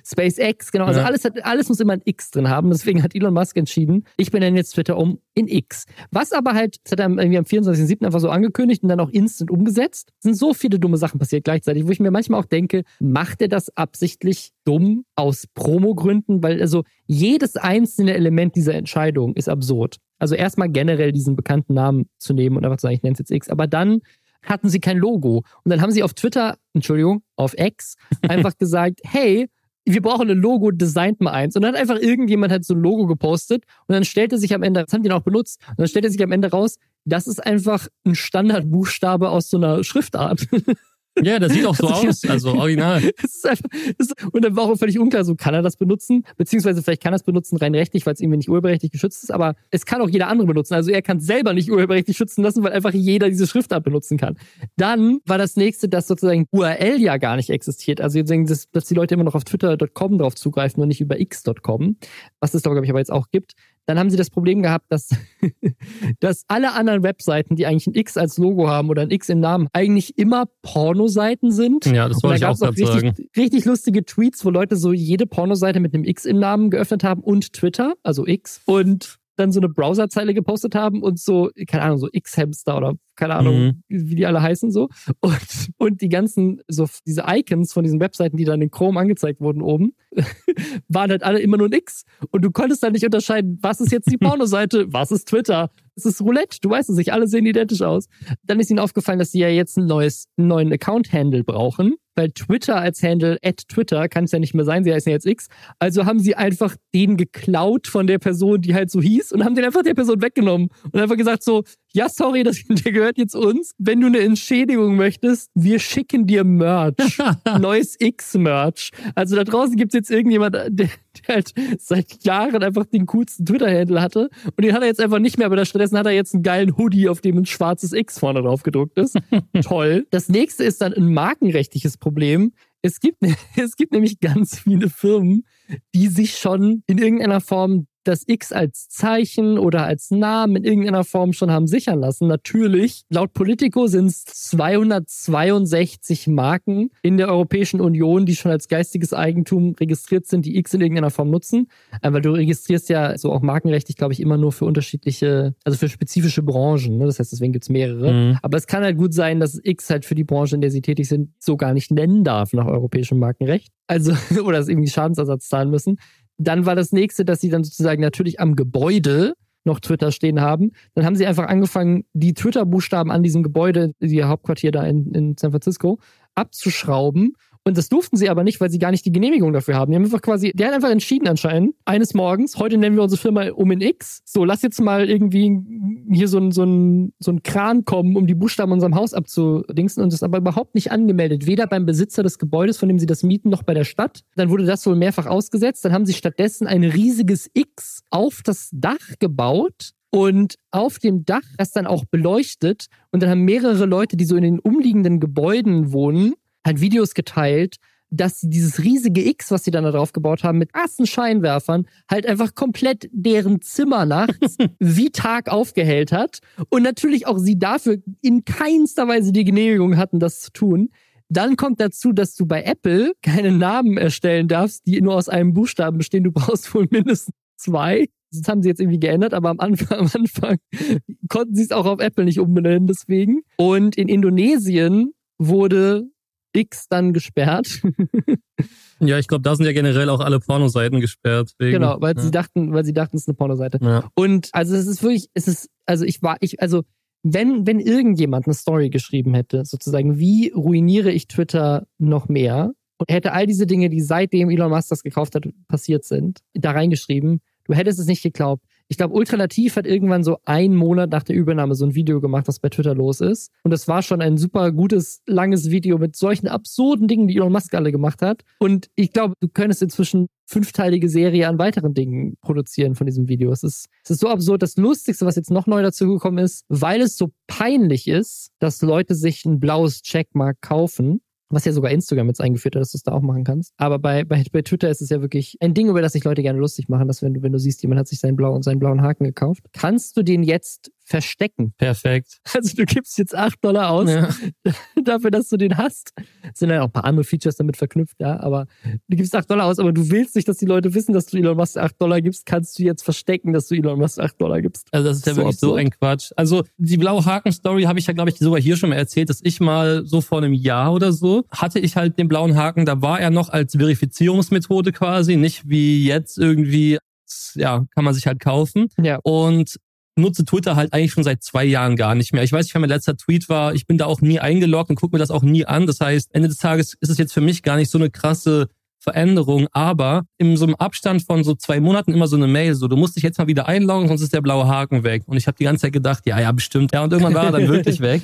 [LAUGHS] SpaceX, genau. Also ja. alles, hat, alles muss immer ein X drin haben. Deswegen hat Elon Musk entschieden, ich benenne jetzt Twitter um in X. Was aber halt, das hat er irgendwie am 24.07. einfach so angekündigt und dann auch instant umgesetzt. Es sind so viele dumme Sachen passiert gleichzeitig, wo ich mir manchmal auch denke, macht er das absichtlich dumm aus Promo-Gründen? Weil also jedes einzelne Element dieser Entscheidung ist absurd. Also erstmal generell diesen bekannten Namen zu nehmen und einfach zu sagen, ich nenne es jetzt X. Aber dann hatten sie kein Logo. Und dann haben sie auf Twitter, Entschuldigung, auf X, einfach [LAUGHS] gesagt, hey, wir brauchen ein Logo, designt mal eins. Und dann hat einfach irgendjemand halt so ein Logo gepostet und dann stellte sich am Ende, das haben die auch benutzt, und dann stellte sich am Ende raus, das ist einfach ein Standardbuchstabe aus so einer Schriftart. [LAUGHS] Ja, das sieht auch so [LAUGHS] aus, also original. [LAUGHS] Es ist einfach, es ist, und dann war auch völlig unklar, so kann er das benutzen, beziehungsweise vielleicht kann er es benutzen rein rechtlich, weil es irgendwie nicht urheberrechtlich geschützt ist, aber es kann auch jeder andere benutzen. Also er kann es selber nicht urheberrechtlich schützen lassen, weil einfach jeder diese Schriftart benutzen kann. Dann war das nächste, dass sozusagen URL ja gar nicht existiert. Also dass, dass die Leute immer noch auf twitter.com drauf zugreifen und nicht über x.com, was es glaube ich aber jetzt auch gibt. Dann haben sie das Problem gehabt, dass, [LAUGHS] dass alle anderen Webseiten, die eigentlich ein X als Logo haben oder ein X im Namen, eigentlich immer Pornoseiten sind. Ja, das wollte ich auch, auch richtig, sagen. Richtig lustige Tweets, wo Leute so jede Pornoseite mit einem X im Namen geöffnet haben und Twitter, also X. Und dann so eine Browserzeile gepostet haben und so, keine Ahnung, so X-Hamster oder keine Ahnung, mhm. wie die alle heißen so. Und, und die ganzen, so diese Icons von diesen Webseiten, die dann in Chrome angezeigt wurden oben, [LAUGHS] waren halt alle immer nur ein X. Und du konntest dann nicht unterscheiden, was ist jetzt die [LAUGHS] Pornoseite, was ist Twitter. Es ist Roulette, du weißt es nicht, alle sehen identisch aus. Dann ist ihnen aufgefallen, dass sie ja jetzt ein neues, einen neuen Account-Handle brauchen weil Twitter als Handle at Twitter kann es ja nicht mehr sein, sie heißen ja jetzt X. Also haben sie einfach den geklaut von der Person, die halt so hieß und haben den einfach der Person weggenommen und einfach gesagt so, ja, sorry, das, [LAUGHS] der gehört jetzt uns. Wenn du eine Entschädigung möchtest, wir schicken dir Merch. [LAUGHS] Neues X-Merch. Also da draußen gibt es jetzt irgendjemand, der, der halt seit Jahren einfach den coolsten Twitter-Handle hatte. Und den hat er jetzt einfach nicht mehr, aber stattdessen hat er jetzt einen geilen Hoodie, auf dem ein schwarzes X vorne drauf gedruckt ist. [LAUGHS] Toll. Das nächste ist dann ein markenrechtliches Problem. Es gibt, [LAUGHS] es gibt nämlich ganz viele Firmen, die sich schon in irgendeiner Form das X als Zeichen oder als Namen in irgendeiner Form schon haben sichern lassen. Natürlich, laut Politico sind es 262 Marken in der Europäischen Union, die schon als geistiges Eigentum registriert sind, die X in irgendeiner Form nutzen. Äh, weil du registrierst ja so auch markenrechtlich, glaube ich, immer nur für unterschiedliche, also für spezifische Branchen. Ne? Das heißt, deswegen gibt es mehrere. Mhm. Aber es kann halt gut sein, dass X halt für die Branche, in der sie tätig sind, so gar nicht nennen darf nach europäischem Markenrecht. Also, [LAUGHS] oder es irgendwie Schadensersatz zahlen müssen. Dann war das nächste, dass sie dann sozusagen natürlich am Gebäude noch Twitter stehen haben. Dann haben sie einfach angefangen, die Twitter-Buchstaben an diesem Gebäude, ihr Hauptquartier da in, in San Francisco, abzuschrauben und das durften sie aber nicht, weil sie gar nicht die Genehmigung dafür haben. Die haben einfach quasi, der hat einfach entschieden anscheinend, eines Morgens, heute nennen wir unsere Firma um in X. So, lass jetzt mal irgendwie hier so ein, so ein, so ein Kran kommen, um die Buchstaben unserem Haus abzudingsen und das aber überhaupt nicht angemeldet. Weder beim Besitzer des Gebäudes, von dem sie das mieten, noch bei der Stadt. Dann wurde das wohl mehrfach ausgesetzt. Dann haben sie stattdessen ein riesiges X auf das Dach gebaut und auf dem Dach das dann auch beleuchtet. Und dann haben mehrere Leute, die so in den umliegenden Gebäuden wohnen, halt Videos geteilt, dass sie dieses riesige X, was sie dann da drauf gebaut haben, mit ersten Scheinwerfern, halt einfach komplett deren Zimmer nachts [LAUGHS] wie Tag aufgehellt hat. Und natürlich auch sie dafür in keinster Weise die Genehmigung hatten, das zu tun. Dann kommt dazu, dass du bei Apple keine Namen erstellen darfst, die nur aus einem Buchstaben bestehen. Du brauchst wohl mindestens zwei. Das haben sie jetzt irgendwie geändert, aber am Anfang, [LAUGHS] am Anfang konnten sie es auch auf Apple nicht umbenennen, deswegen. Und in Indonesien wurde X dann gesperrt. [LAUGHS] ja, ich glaube, da sind ja generell auch alle Pornoseiten gesperrt. Wegen, genau, weil ja. sie dachten, weil sie dachten, es ist eine Pornoseite. Ja. Und also es ist wirklich, es ist, also ich war, ich, also wenn, wenn irgendjemand eine Story geschrieben hätte, sozusagen, wie ruiniere ich Twitter noch mehr? Und hätte all diese Dinge, die seitdem Elon Musk das gekauft hat, passiert sind, da reingeschrieben, du hättest es nicht geglaubt ich glaube, Ultralativ hat irgendwann so einen Monat nach der Übernahme so ein Video gemacht, was bei Twitter los ist. Und das war schon ein super gutes, langes Video mit solchen absurden Dingen, die Elon Musk alle gemacht hat. Und ich glaube, du könntest inzwischen fünfteilige Serie an weiteren Dingen produzieren von diesem Video. Es ist, es ist so absurd. Das Lustigste, was jetzt noch neu dazu gekommen ist, weil es so peinlich ist, dass Leute sich ein blaues Checkmark kaufen, was ja sogar Instagram jetzt eingeführt hat, dass du es da auch machen kannst. Aber bei, bei, bei Twitter ist es ja wirklich ein Ding, über das sich Leute gerne lustig machen, dass wenn du, wenn du siehst, jemand hat sich seinen blauen, seinen blauen Haken gekauft, kannst du den jetzt verstecken. Perfekt. Also du gibst jetzt 8 Dollar aus ja. [LAUGHS] dafür, dass du den hast. Es sind ja auch ein paar andere Features damit verknüpft, ja, aber du gibst 8 Dollar aus, aber du willst nicht, dass die Leute wissen, dass du Elon Musk 8 Dollar gibst, kannst du jetzt verstecken, dass du Elon Musk 8 Dollar gibst. Also das ist ja so wirklich absurd. so ein Quatsch. Also die blaue Haken-Story habe ich ja, glaube ich, sogar hier schon mal erzählt, dass ich mal so vor einem Jahr oder so hatte ich halt den blauen Haken, da war er noch als Verifizierungsmethode quasi, nicht wie jetzt irgendwie ja, kann man sich halt kaufen. Ja. Und nutze Twitter halt eigentlich schon seit zwei Jahren gar nicht mehr. Ich weiß nicht, wann mein letzter Tweet war. Ich bin da auch nie eingeloggt und gucke mir das auch nie an. Das heißt, Ende des Tages ist es jetzt für mich gar nicht so eine krasse Veränderung, aber in so einem Abstand von so zwei Monaten immer so eine Mail, so du musst dich jetzt mal wieder einloggen, sonst ist der blaue Haken weg. Und ich habe die ganze Zeit gedacht, ja, ja, bestimmt. Ja, und irgendwann war er dann [LAUGHS] wirklich weg.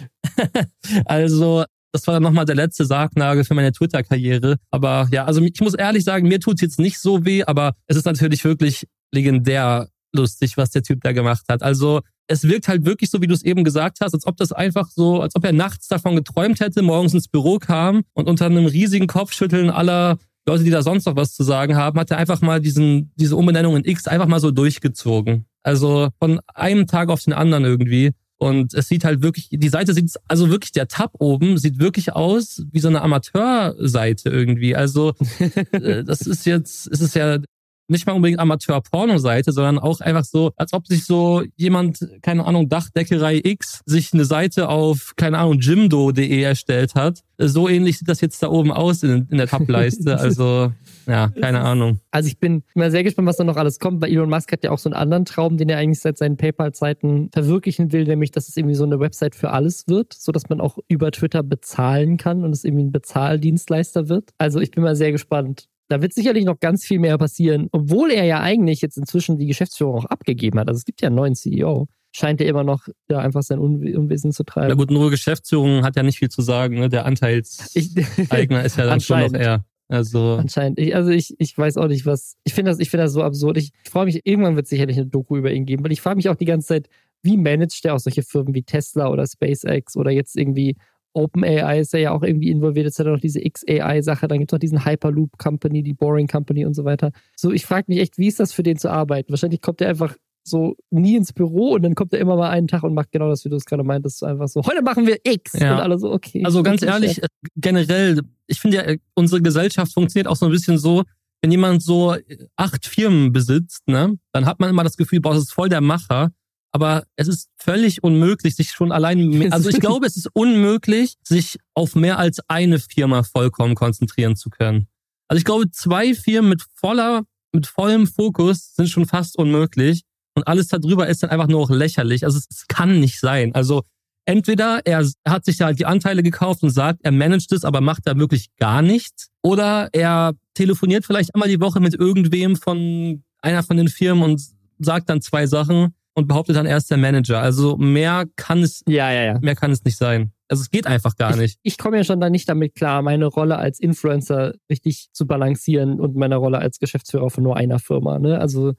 [LAUGHS] also das war dann nochmal der letzte Sargnagel für meine Twitter-Karriere. Aber ja, also ich muss ehrlich sagen, mir tut's jetzt nicht so weh, aber es ist natürlich wirklich legendär lustig, was der Typ da gemacht hat. Also es wirkt halt wirklich so, wie du es eben gesagt hast, als ob das einfach so, als ob er nachts davon geträumt hätte, morgens ins Büro kam und unter einem riesigen Kopfschütteln aller Leute, die da sonst noch was zu sagen haben, hat er einfach mal diesen, diese Umbenennung in X einfach mal so durchgezogen. Also von einem Tag auf den anderen irgendwie. Und es sieht halt wirklich, die Seite sieht, also wirklich der Tab oben sieht wirklich aus wie so eine Amateurseite irgendwie. Also [LAUGHS] äh, das ist jetzt, es ist ja nicht mal unbedingt Amateur-Porno-Seite, sondern auch einfach so, als ob sich so jemand, keine Ahnung, Dachdeckerei X, sich eine Seite auf, keine Ahnung, jimdo.de erstellt hat. So ähnlich sieht das jetzt da oben aus in, in der Tab-Leiste. [LAUGHS] Also, ja, keine Ahnung. Also ich bin mal sehr gespannt, was da noch alles kommt, weil Elon Musk hat ja auch so einen anderen Traum, den er eigentlich seit seinen PayPal-Zeiten verwirklichen will, nämlich, dass es irgendwie so eine Website für alles wird, so dass man auch über Twitter bezahlen kann und es irgendwie ein Bezahldienstleister wird. Also ich bin mal sehr gespannt, da wird sicherlich noch ganz viel mehr passieren, obwohl er ja eigentlich jetzt inzwischen die Geschäftsführung auch abgegeben hat. Also es gibt ja einen neuen CEO. Scheint er immer noch ja, einfach sein Unwesen zu treiben. Na gut, nur Geschäftsführung hat ja nicht viel zu sagen. Ne? Der Anteilseigner ist ja dann schon noch er. Also anscheinend. Ich, also ich, ich weiß auch nicht, was. Ich finde das, ich finde das so absurd. Ich, ich freue mich, irgendwann wird es sicherlich eine Doku über ihn geben, weil ich frage mich auch die ganze Zeit, wie managt der auch solche Firmen wie Tesla oder SpaceX oder jetzt irgendwie OpenAI ist ja auch irgendwie involviert. Jetzt hat er noch diese XAI-Sache, dann gibt es noch diesen Hyperloop Company, die Boring Company und so weiter. So, ich frage mich echt, wie ist das für den zu arbeiten? Wahrscheinlich kommt er einfach so nie ins Büro und dann kommt er immer mal einen Tag und macht genau das, wie du es gerade meintest. Einfach so, heute machen wir X. Ja. Und alle so, okay. Also ganz ehrlich, äh, generell, ich finde ja, unsere Gesellschaft funktioniert auch so ein bisschen so, wenn jemand so acht Firmen besitzt, ne, dann hat man immer das Gefühl, boah, das ist voll der Macher aber es ist völlig unmöglich, sich schon allein, [LAUGHS] also ich glaube, es ist unmöglich, sich auf mehr als eine Firma vollkommen konzentrieren zu können. Also ich glaube, zwei Firmen mit voller, mit vollem Fokus sind schon fast unmöglich. Und alles darüber ist dann einfach nur noch lächerlich. Also es, es kann nicht sein. Also entweder er hat sich da halt die Anteile gekauft und sagt, er managt es, aber macht da wirklich gar nichts. Oder er telefoniert vielleicht einmal die Woche mit irgendwem von einer von den Firmen und sagt dann zwei Sachen und behauptet dann, er ist der Manager. Also mehr kann es, ja, ja, ja. mehr kann es nicht sein. Also es geht einfach gar nicht. Ich, ich komme ja schon da nicht damit klar, meine Rolle als Influencer richtig zu balancieren und meine Rolle als Geschäftsführer von nur einer Firma. Ne? Also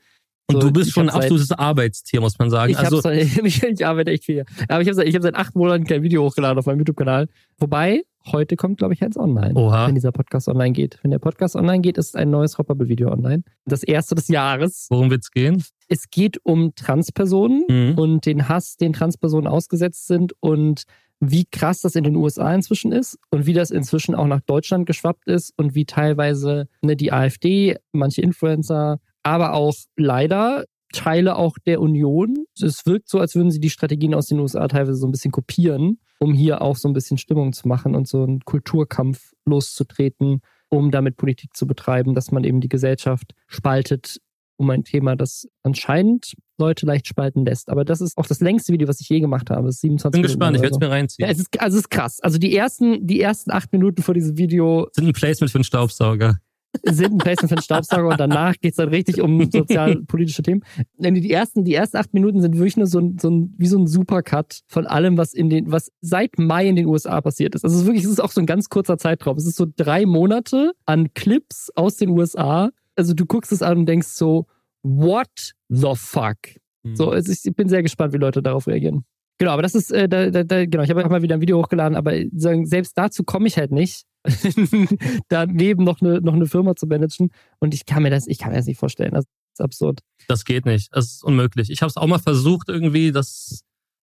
und so, du bist schon ein absolutes seit, Arbeitstier, muss man sagen. Ich, also, [LAUGHS] ich, ich arbeite echt viel. Aber ich habe hab seit acht Monaten kein Video hochgeladen auf meinem YouTube-Kanal. Wobei, heute kommt, glaube ich, eins online. Oha. Wenn dieser Podcast online geht. Wenn der Podcast online geht, ist ein neues Hoppable-Video online. Das erste des Jahres. Worum wird's gehen? Es geht um Transpersonen mhm. und den Hass, den Transpersonen ausgesetzt sind und wie krass das in den USA inzwischen ist und wie das inzwischen auch nach Deutschland geschwappt ist und wie teilweise ne, die AfD, manche Influencer, aber auch leider Teile auch der Union. Es wirkt so, als würden sie die Strategien aus den USA teilweise so ein bisschen kopieren, um hier auch so ein bisschen Stimmung zu machen und so einen Kulturkampf loszutreten, um damit Politik zu betreiben, dass man eben die Gesellschaft spaltet um ein Thema, das anscheinend Leute leicht spalten lässt. Aber das ist auch das längste Video, was ich je gemacht habe. Ist 27 Bin gespannt, ich werde es mir reinziehen. Ja, es ist, also es ist krass. Also die ersten, die ersten acht Minuten vor diesem Video sind ein Placement für einen Staubsauger sind ein Placement für einen Staubsauger und danach geht es dann richtig um sozialpolitische Themen. Die ersten, die ersten acht Minuten sind wirklich nur so ein, so ein, wie so ein Supercut von allem, was in den, was seit Mai in den USA passiert ist. Also es ist wirklich, es ist auch so ein ganz kurzer Zeitraum. Es ist so drei Monate an Clips aus den USA. Also du guckst es an und denkst so, what the fuck? Mhm. So, also ich bin sehr gespannt, wie Leute darauf reagieren. Genau, aber das ist, äh, da, da, da, genau, ich habe mal wieder ein Video hochgeladen, aber selbst dazu komme ich halt nicht, [LAUGHS] daneben noch eine, noch eine Firma zu managen. Und ich kann mir das, ich kann mir das nicht vorstellen. Das ist absurd. Das geht nicht. Das ist unmöglich. Ich habe es auch mal versucht, irgendwie, dass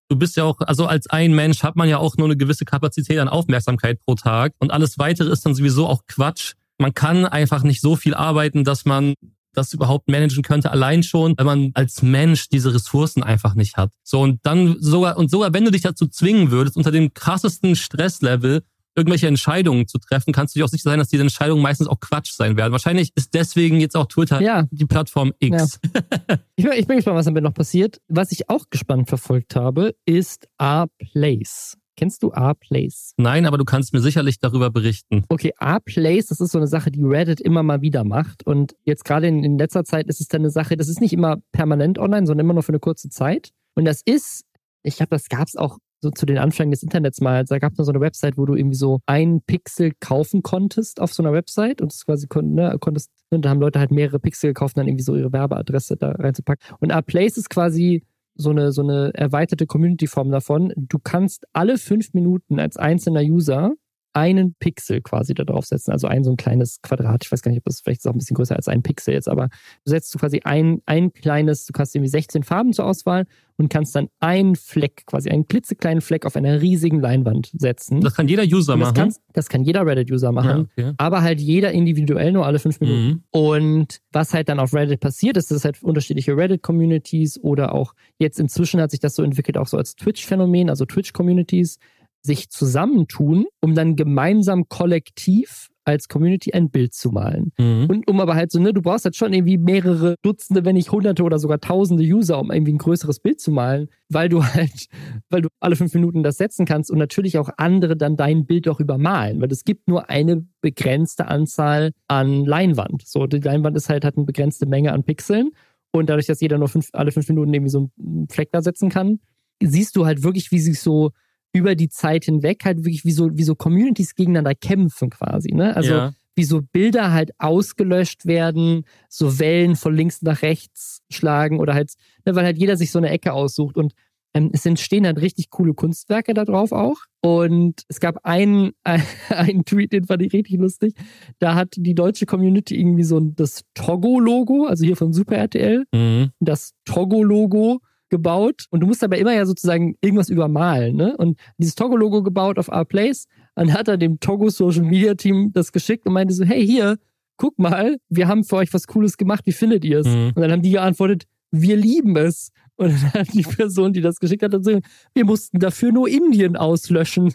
du bist ja auch, also als ein Mensch hat man ja auch nur eine gewisse Kapazität an Aufmerksamkeit pro Tag. Und alles weitere ist dann sowieso auch Quatsch. Man kann einfach nicht so viel arbeiten, dass man das überhaupt managen könnte, allein schon, weil man als Mensch diese Ressourcen einfach nicht hat. So, und dann sogar, und sogar wenn du dich dazu zwingen würdest, unter dem krassesten Stresslevel irgendwelche Entscheidungen zu treffen, kannst du dir auch sicher sein, dass diese Entscheidungen meistens auch Quatsch sein werden. Wahrscheinlich ist deswegen jetzt auch Twitter ja. die Plattform X. Ja. [LAUGHS] ich, bin, ich bin gespannt, was damit noch passiert. Was ich auch gespannt verfolgt habe, ist A-Place. Kennst du A-Place? Nein, aber du kannst mir sicherlich darüber berichten. Okay, A-Place, das ist so eine Sache, die Reddit immer mal wieder macht. Und jetzt gerade in, in letzter Zeit ist es dann eine Sache, das ist nicht immer permanent online, sondern immer nur für eine kurze Zeit. Und das ist, ich glaube, das gab es auch so zu den Anfängen des Internets mal, da gab es so eine Website, wo du irgendwie so ein Pixel kaufen konntest auf so einer Website und das quasi kon ne, konntest, und da haben Leute halt mehrere Pixel gekauft, dann irgendwie so ihre Werbeadresse da reinzupacken. Und Place ist quasi so eine, so eine erweiterte Community-Form davon. Du kannst alle fünf Minuten als einzelner User einen Pixel quasi da draufsetzen, also ein so ein kleines Quadrat. Ich weiß gar nicht, ob das vielleicht ist auch ein bisschen größer als ein Pixel jetzt, aber du setzt du quasi ein, ein kleines, du hast irgendwie 16 Farben zur Auswahl und kannst dann einen Fleck, quasi einen klitzekleinen Fleck auf einer riesigen Leinwand setzen. Das kann jeder User das machen. Kann, das kann jeder Reddit-User machen, ja, okay. aber halt jeder individuell nur alle fünf Minuten. Mhm. Und was halt dann auf Reddit passiert, ist, dass es halt unterschiedliche Reddit-Communities oder auch jetzt inzwischen hat sich das so entwickelt, auch so als Twitch-Phänomen, also Twitch-Communities, sich zusammentun, um dann gemeinsam kollektiv als Community ein Bild zu malen. Mhm. Und um aber halt so, ne, du brauchst halt schon irgendwie mehrere Dutzende, wenn nicht hunderte oder sogar tausende User, um irgendwie ein größeres Bild zu malen, weil du halt, [LAUGHS] weil du alle fünf Minuten das setzen kannst und natürlich auch andere dann dein Bild auch übermalen, weil es gibt nur eine begrenzte Anzahl an Leinwand. So, die Leinwand ist halt, hat eine begrenzte Menge an Pixeln und dadurch, dass jeder nur fünf, alle fünf Minuten irgendwie so einen Fleck da setzen kann, siehst du halt wirklich, wie sich so über die Zeit hinweg halt wirklich wie so, wie so Communities gegeneinander kämpfen quasi. Ne? Also ja. wie so Bilder halt ausgelöscht werden, so Wellen von links nach rechts schlagen oder halt, ne, weil halt jeder sich so eine Ecke aussucht und ähm, es entstehen halt richtig coole Kunstwerke da drauf auch. Und es gab einen, [LAUGHS] einen Tweet, den fand ich richtig lustig. Da hat die deutsche Community irgendwie so das Togo-Logo, also hier von Super RTL, mhm. das Togo-Logo gebaut und du musst dabei immer ja sozusagen irgendwas übermalen. Ne? Und dieses Togo-Logo gebaut auf Our Place. Dann hat er dem Togo Social Media Team das geschickt und meinte so, hey, hier, guck mal, wir haben für euch was Cooles gemacht, wie findet ihr es? Mhm. Und dann haben die geantwortet, wir lieben es. Und dann hat die Person, die das geschickt hat, gesagt, wir mussten dafür nur Indien auslöschen.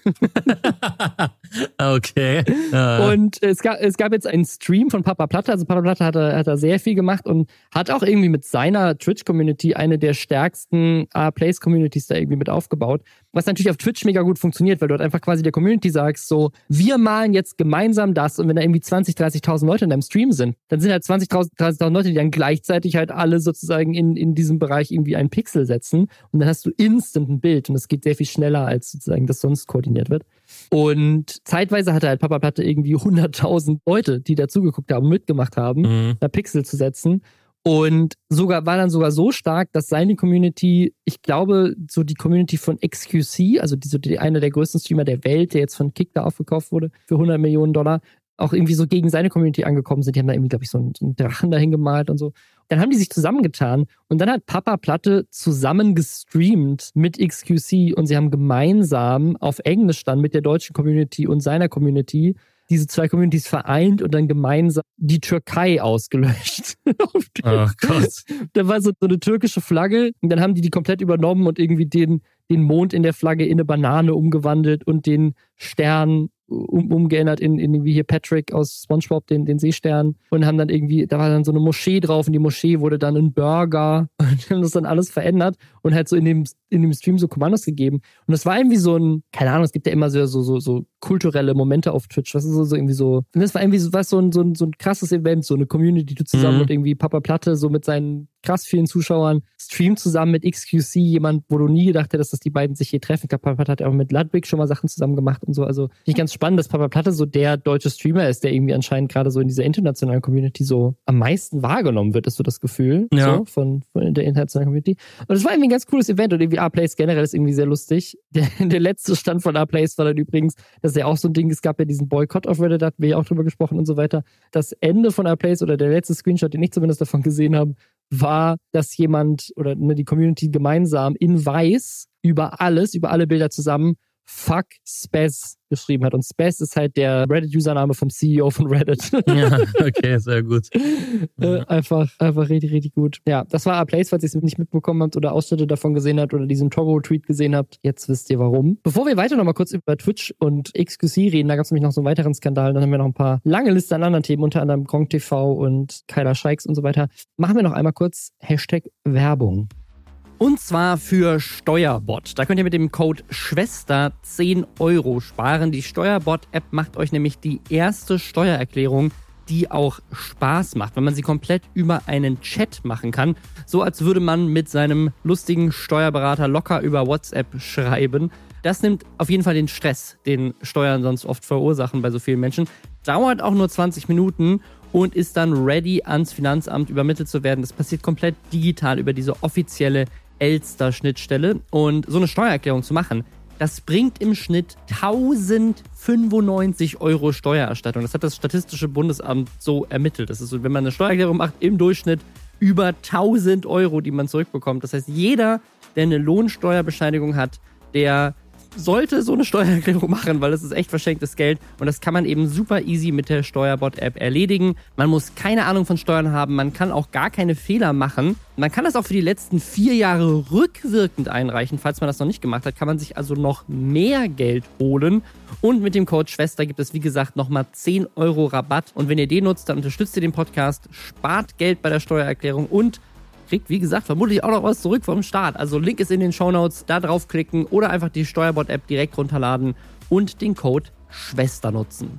[LAUGHS] okay. Uh. Und es gab, es gab jetzt einen Stream von Papa Platte. Also Papa Platte hat, hat da sehr viel gemacht und hat auch irgendwie mit seiner Twitch-Community eine der stärksten A-Place-Communities da irgendwie mit aufgebaut. Was natürlich auf Twitch mega gut funktioniert, weil du halt einfach quasi der Community sagst, so, wir malen jetzt gemeinsam das und wenn da irgendwie 20, 30.000 Leute in deinem Stream sind, dann sind halt 20.000, 30.000 Leute, die dann gleichzeitig halt alle sozusagen in, in diesem Bereich irgendwie ein Pixel setzen und dann hast du instant ein Bild und das geht sehr viel schneller, als sozusagen das sonst koordiniert wird. Und zeitweise hatte halt Papa Platte irgendwie 100.000 Leute, die dazugeguckt haben, mitgemacht haben, mhm. da Pixel zu setzen. Und sogar war dann sogar so stark, dass seine Community, ich glaube, so die Community von XQC, also die, so die, einer der größten Streamer der Welt, der jetzt von Kick da aufgekauft wurde für 100 Millionen Dollar, auch irgendwie so gegen seine Community angekommen sind. Die haben da irgendwie, glaube ich, so einen, so einen Drachen dahin gemalt und so. Dann haben die sich zusammengetan und dann hat Papa Platte zusammen gestreamt mit XQC und sie haben gemeinsam auf Englisch dann mit der deutschen Community und seiner Community diese zwei Communities vereint und dann gemeinsam die Türkei ausgelöscht. [LAUGHS] oh Gott. Da war so, so eine türkische Flagge und dann haben die die komplett übernommen und irgendwie den, den Mond in der Flagge in eine Banane umgewandelt und den Stern um, umgeändert in, in wie hier Patrick aus SpongeBob, den, den Seestern. Und haben dann irgendwie, da war dann so eine Moschee drauf und die Moschee wurde dann ein Burger. [LAUGHS] Und haben das dann alles verändert und halt so in dem, in dem Stream so Kommandos gegeben. Und das war irgendwie so ein, keine Ahnung, es gibt ja immer so, so, so, so kulturelle Momente auf Twitch. Was ist so, so irgendwie so. Und das war irgendwie so, was so ein, so ein, so ein krasses Event, so eine Community, die zusammen mhm. und irgendwie Papa Platte so mit seinen krass vielen Zuschauern streamt zusammen mit XQC, jemand, wo du nie gedacht hättest, dass die beiden sich hier treffen. Papa Platte hat auch mit Ludwig schon mal Sachen zusammen gemacht und so. Also finde ich ganz spannend, dass Papa Platte so der deutsche Streamer ist, der irgendwie anscheinend gerade so in dieser internationalen Community so am meisten wahrgenommen wird, ist so das Gefühl ja. so, von, von der internationalen Community. Und es war irgendwie ein ganz cooles Event und irgendwie A-Plays generell ist irgendwie sehr lustig. [LAUGHS] Der, der letzte Stand von A-Plays war dann übrigens, dass ja auch so ein Ding, es gab ja diesen Boykott auf Reddit, da hatten wir ja auch drüber gesprochen und so weiter. Das Ende von A-Plays oder der letzte Screenshot, den ich zumindest davon gesehen habe, war, dass jemand oder ne, die Community gemeinsam in weiß über alles, über alle Bilder zusammen Fuck Spaz geschrieben hat. Und Spaz ist halt der Reddit-Username vom CEO von Reddit. [LAUGHS] ja, okay, sehr gut. [LAUGHS] äh, einfach, einfach richtig, richtig gut. Ja, das war A Place, falls ihr es nicht mitbekommen habt oder Ausschnitte davon gesehen habt oder diesen Togo-Tweet gesehen habt. Jetzt wisst ihr warum. Bevor wir weiter nochmal kurz über Twitch und XQC reden, da gab es nämlich noch so einen weiteren Skandal. Dann haben wir noch ein paar lange Liste an anderen Themen, unter anderem Gronk TV und Kyla Scheiks und so weiter. Machen wir noch einmal kurz Hashtag Werbung. Und zwar für Steuerbot. Da könnt ihr mit dem Code Schwester 10 Euro sparen. Die Steuerbot-App macht euch nämlich die erste Steuererklärung, die auch Spaß macht, wenn man sie komplett über einen Chat machen kann. So als würde man mit seinem lustigen Steuerberater locker über WhatsApp schreiben. Das nimmt auf jeden Fall den Stress, den Steuern sonst oft verursachen bei so vielen Menschen. Dauert auch nur 20 Minuten und ist dann ready, ans Finanzamt übermittelt zu werden. Das passiert komplett digital über diese offizielle Elster-Schnittstelle. Und so eine Steuererklärung zu machen, das bringt im Schnitt 1095 Euro Steuererstattung. Das hat das Statistische Bundesamt so ermittelt. Das ist so, wenn man eine Steuererklärung macht, im Durchschnitt über 1000 Euro, die man zurückbekommt. Das heißt, jeder, der eine Lohnsteuerbescheinigung hat, der sollte so eine Steuererklärung machen, weil es ist echt verschenktes Geld und das kann man eben super easy mit der Steuerbot-App erledigen. Man muss keine Ahnung von Steuern haben, man kann auch gar keine Fehler machen. Man kann das auch für die letzten vier Jahre rückwirkend einreichen. Falls man das noch nicht gemacht hat, kann man sich also noch mehr Geld holen. Und mit dem Code Schwester gibt es, wie gesagt, nochmal 10 Euro Rabatt. Und wenn ihr den nutzt, dann unterstützt ihr den Podcast, spart Geld bei der Steuererklärung und kriegt, wie gesagt, vermutlich auch noch was zurück vom Start. Also Link ist in den Show Notes, da draufklicken oder einfach die Steuerbot-App direkt runterladen und den Code Schwester nutzen.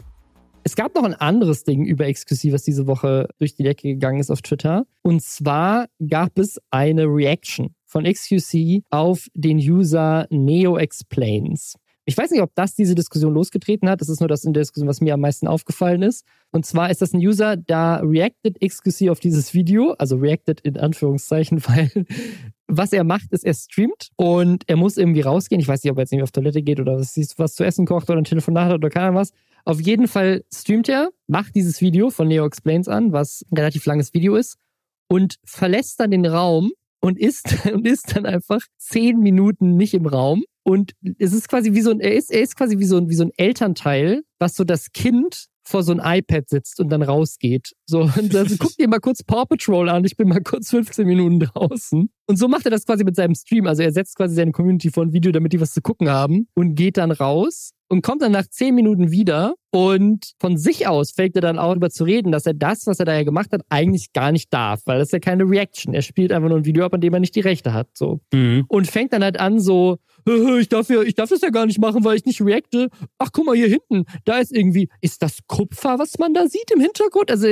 Es gab noch ein anderes Ding über XQC, was diese Woche durch die Decke gegangen ist auf Twitter. Und zwar gab es eine Reaction von XQC auf den User Neo Explains. Ich weiß nicht, ob das diese Diskussion losgetreten hat. Das ist nur das in der Diskussion, was mir am meisten aufgefallen ist. Und zwar ist das ein User, da reacted XQC auf dieses Video, also reacted in Anführungszeichen, [LAUGHS] weil was er macht, ist, er streamt und er muss irgendwie rausgehen. Ich weiß nicht, ob er jetzt nicht auf Toilette geht oder was, was zu essen kocht oder ein Telefonat hat oder keine Ahnung was. Auf jeden Fall streamt er, macht dieses Video von Neo Explains an, was ein relativ langes Video ist, und verlässt dann den Raum und ist, [LAUGHS] und ist dann einfach zehn Minuten nicht im Raum und es ist quasi wie so ein, er ist, er ist quasi wie so ein, wie so ein Elternteil, was so das Kind vor so ein iPad sitzt und dann rausgeht. So, [LAUGHS] und also guck dir mal kurz Paw Patrol an, ich bin mal kurz 15 Minuten draußen. Und so macht er das quasi mit seinem Stream. Also er setzt quasi seine Community vor ein Video, damit die was zu gucken haben und geht dann raus und kommt dann nach 10 Minuten wieder und von sich aus fällt er dann auch darüber zu reden, dass er das, was er da ja gemacht hat, eigentlich gar nicht darf, weil das ist ja keine Reaction. Er spielt einfach nur ein Video ab, an dem er nicht die Rechte hat. So. Mhm. Und fängt dann halt an, so, ich darf ja, ich darf das ja gar nicht machen, weil ich nicht reacte. Ach, guck mal hier hinten, da ist irgendwie, ist das Kupfer, was man da sieht im Hintergrund? Also,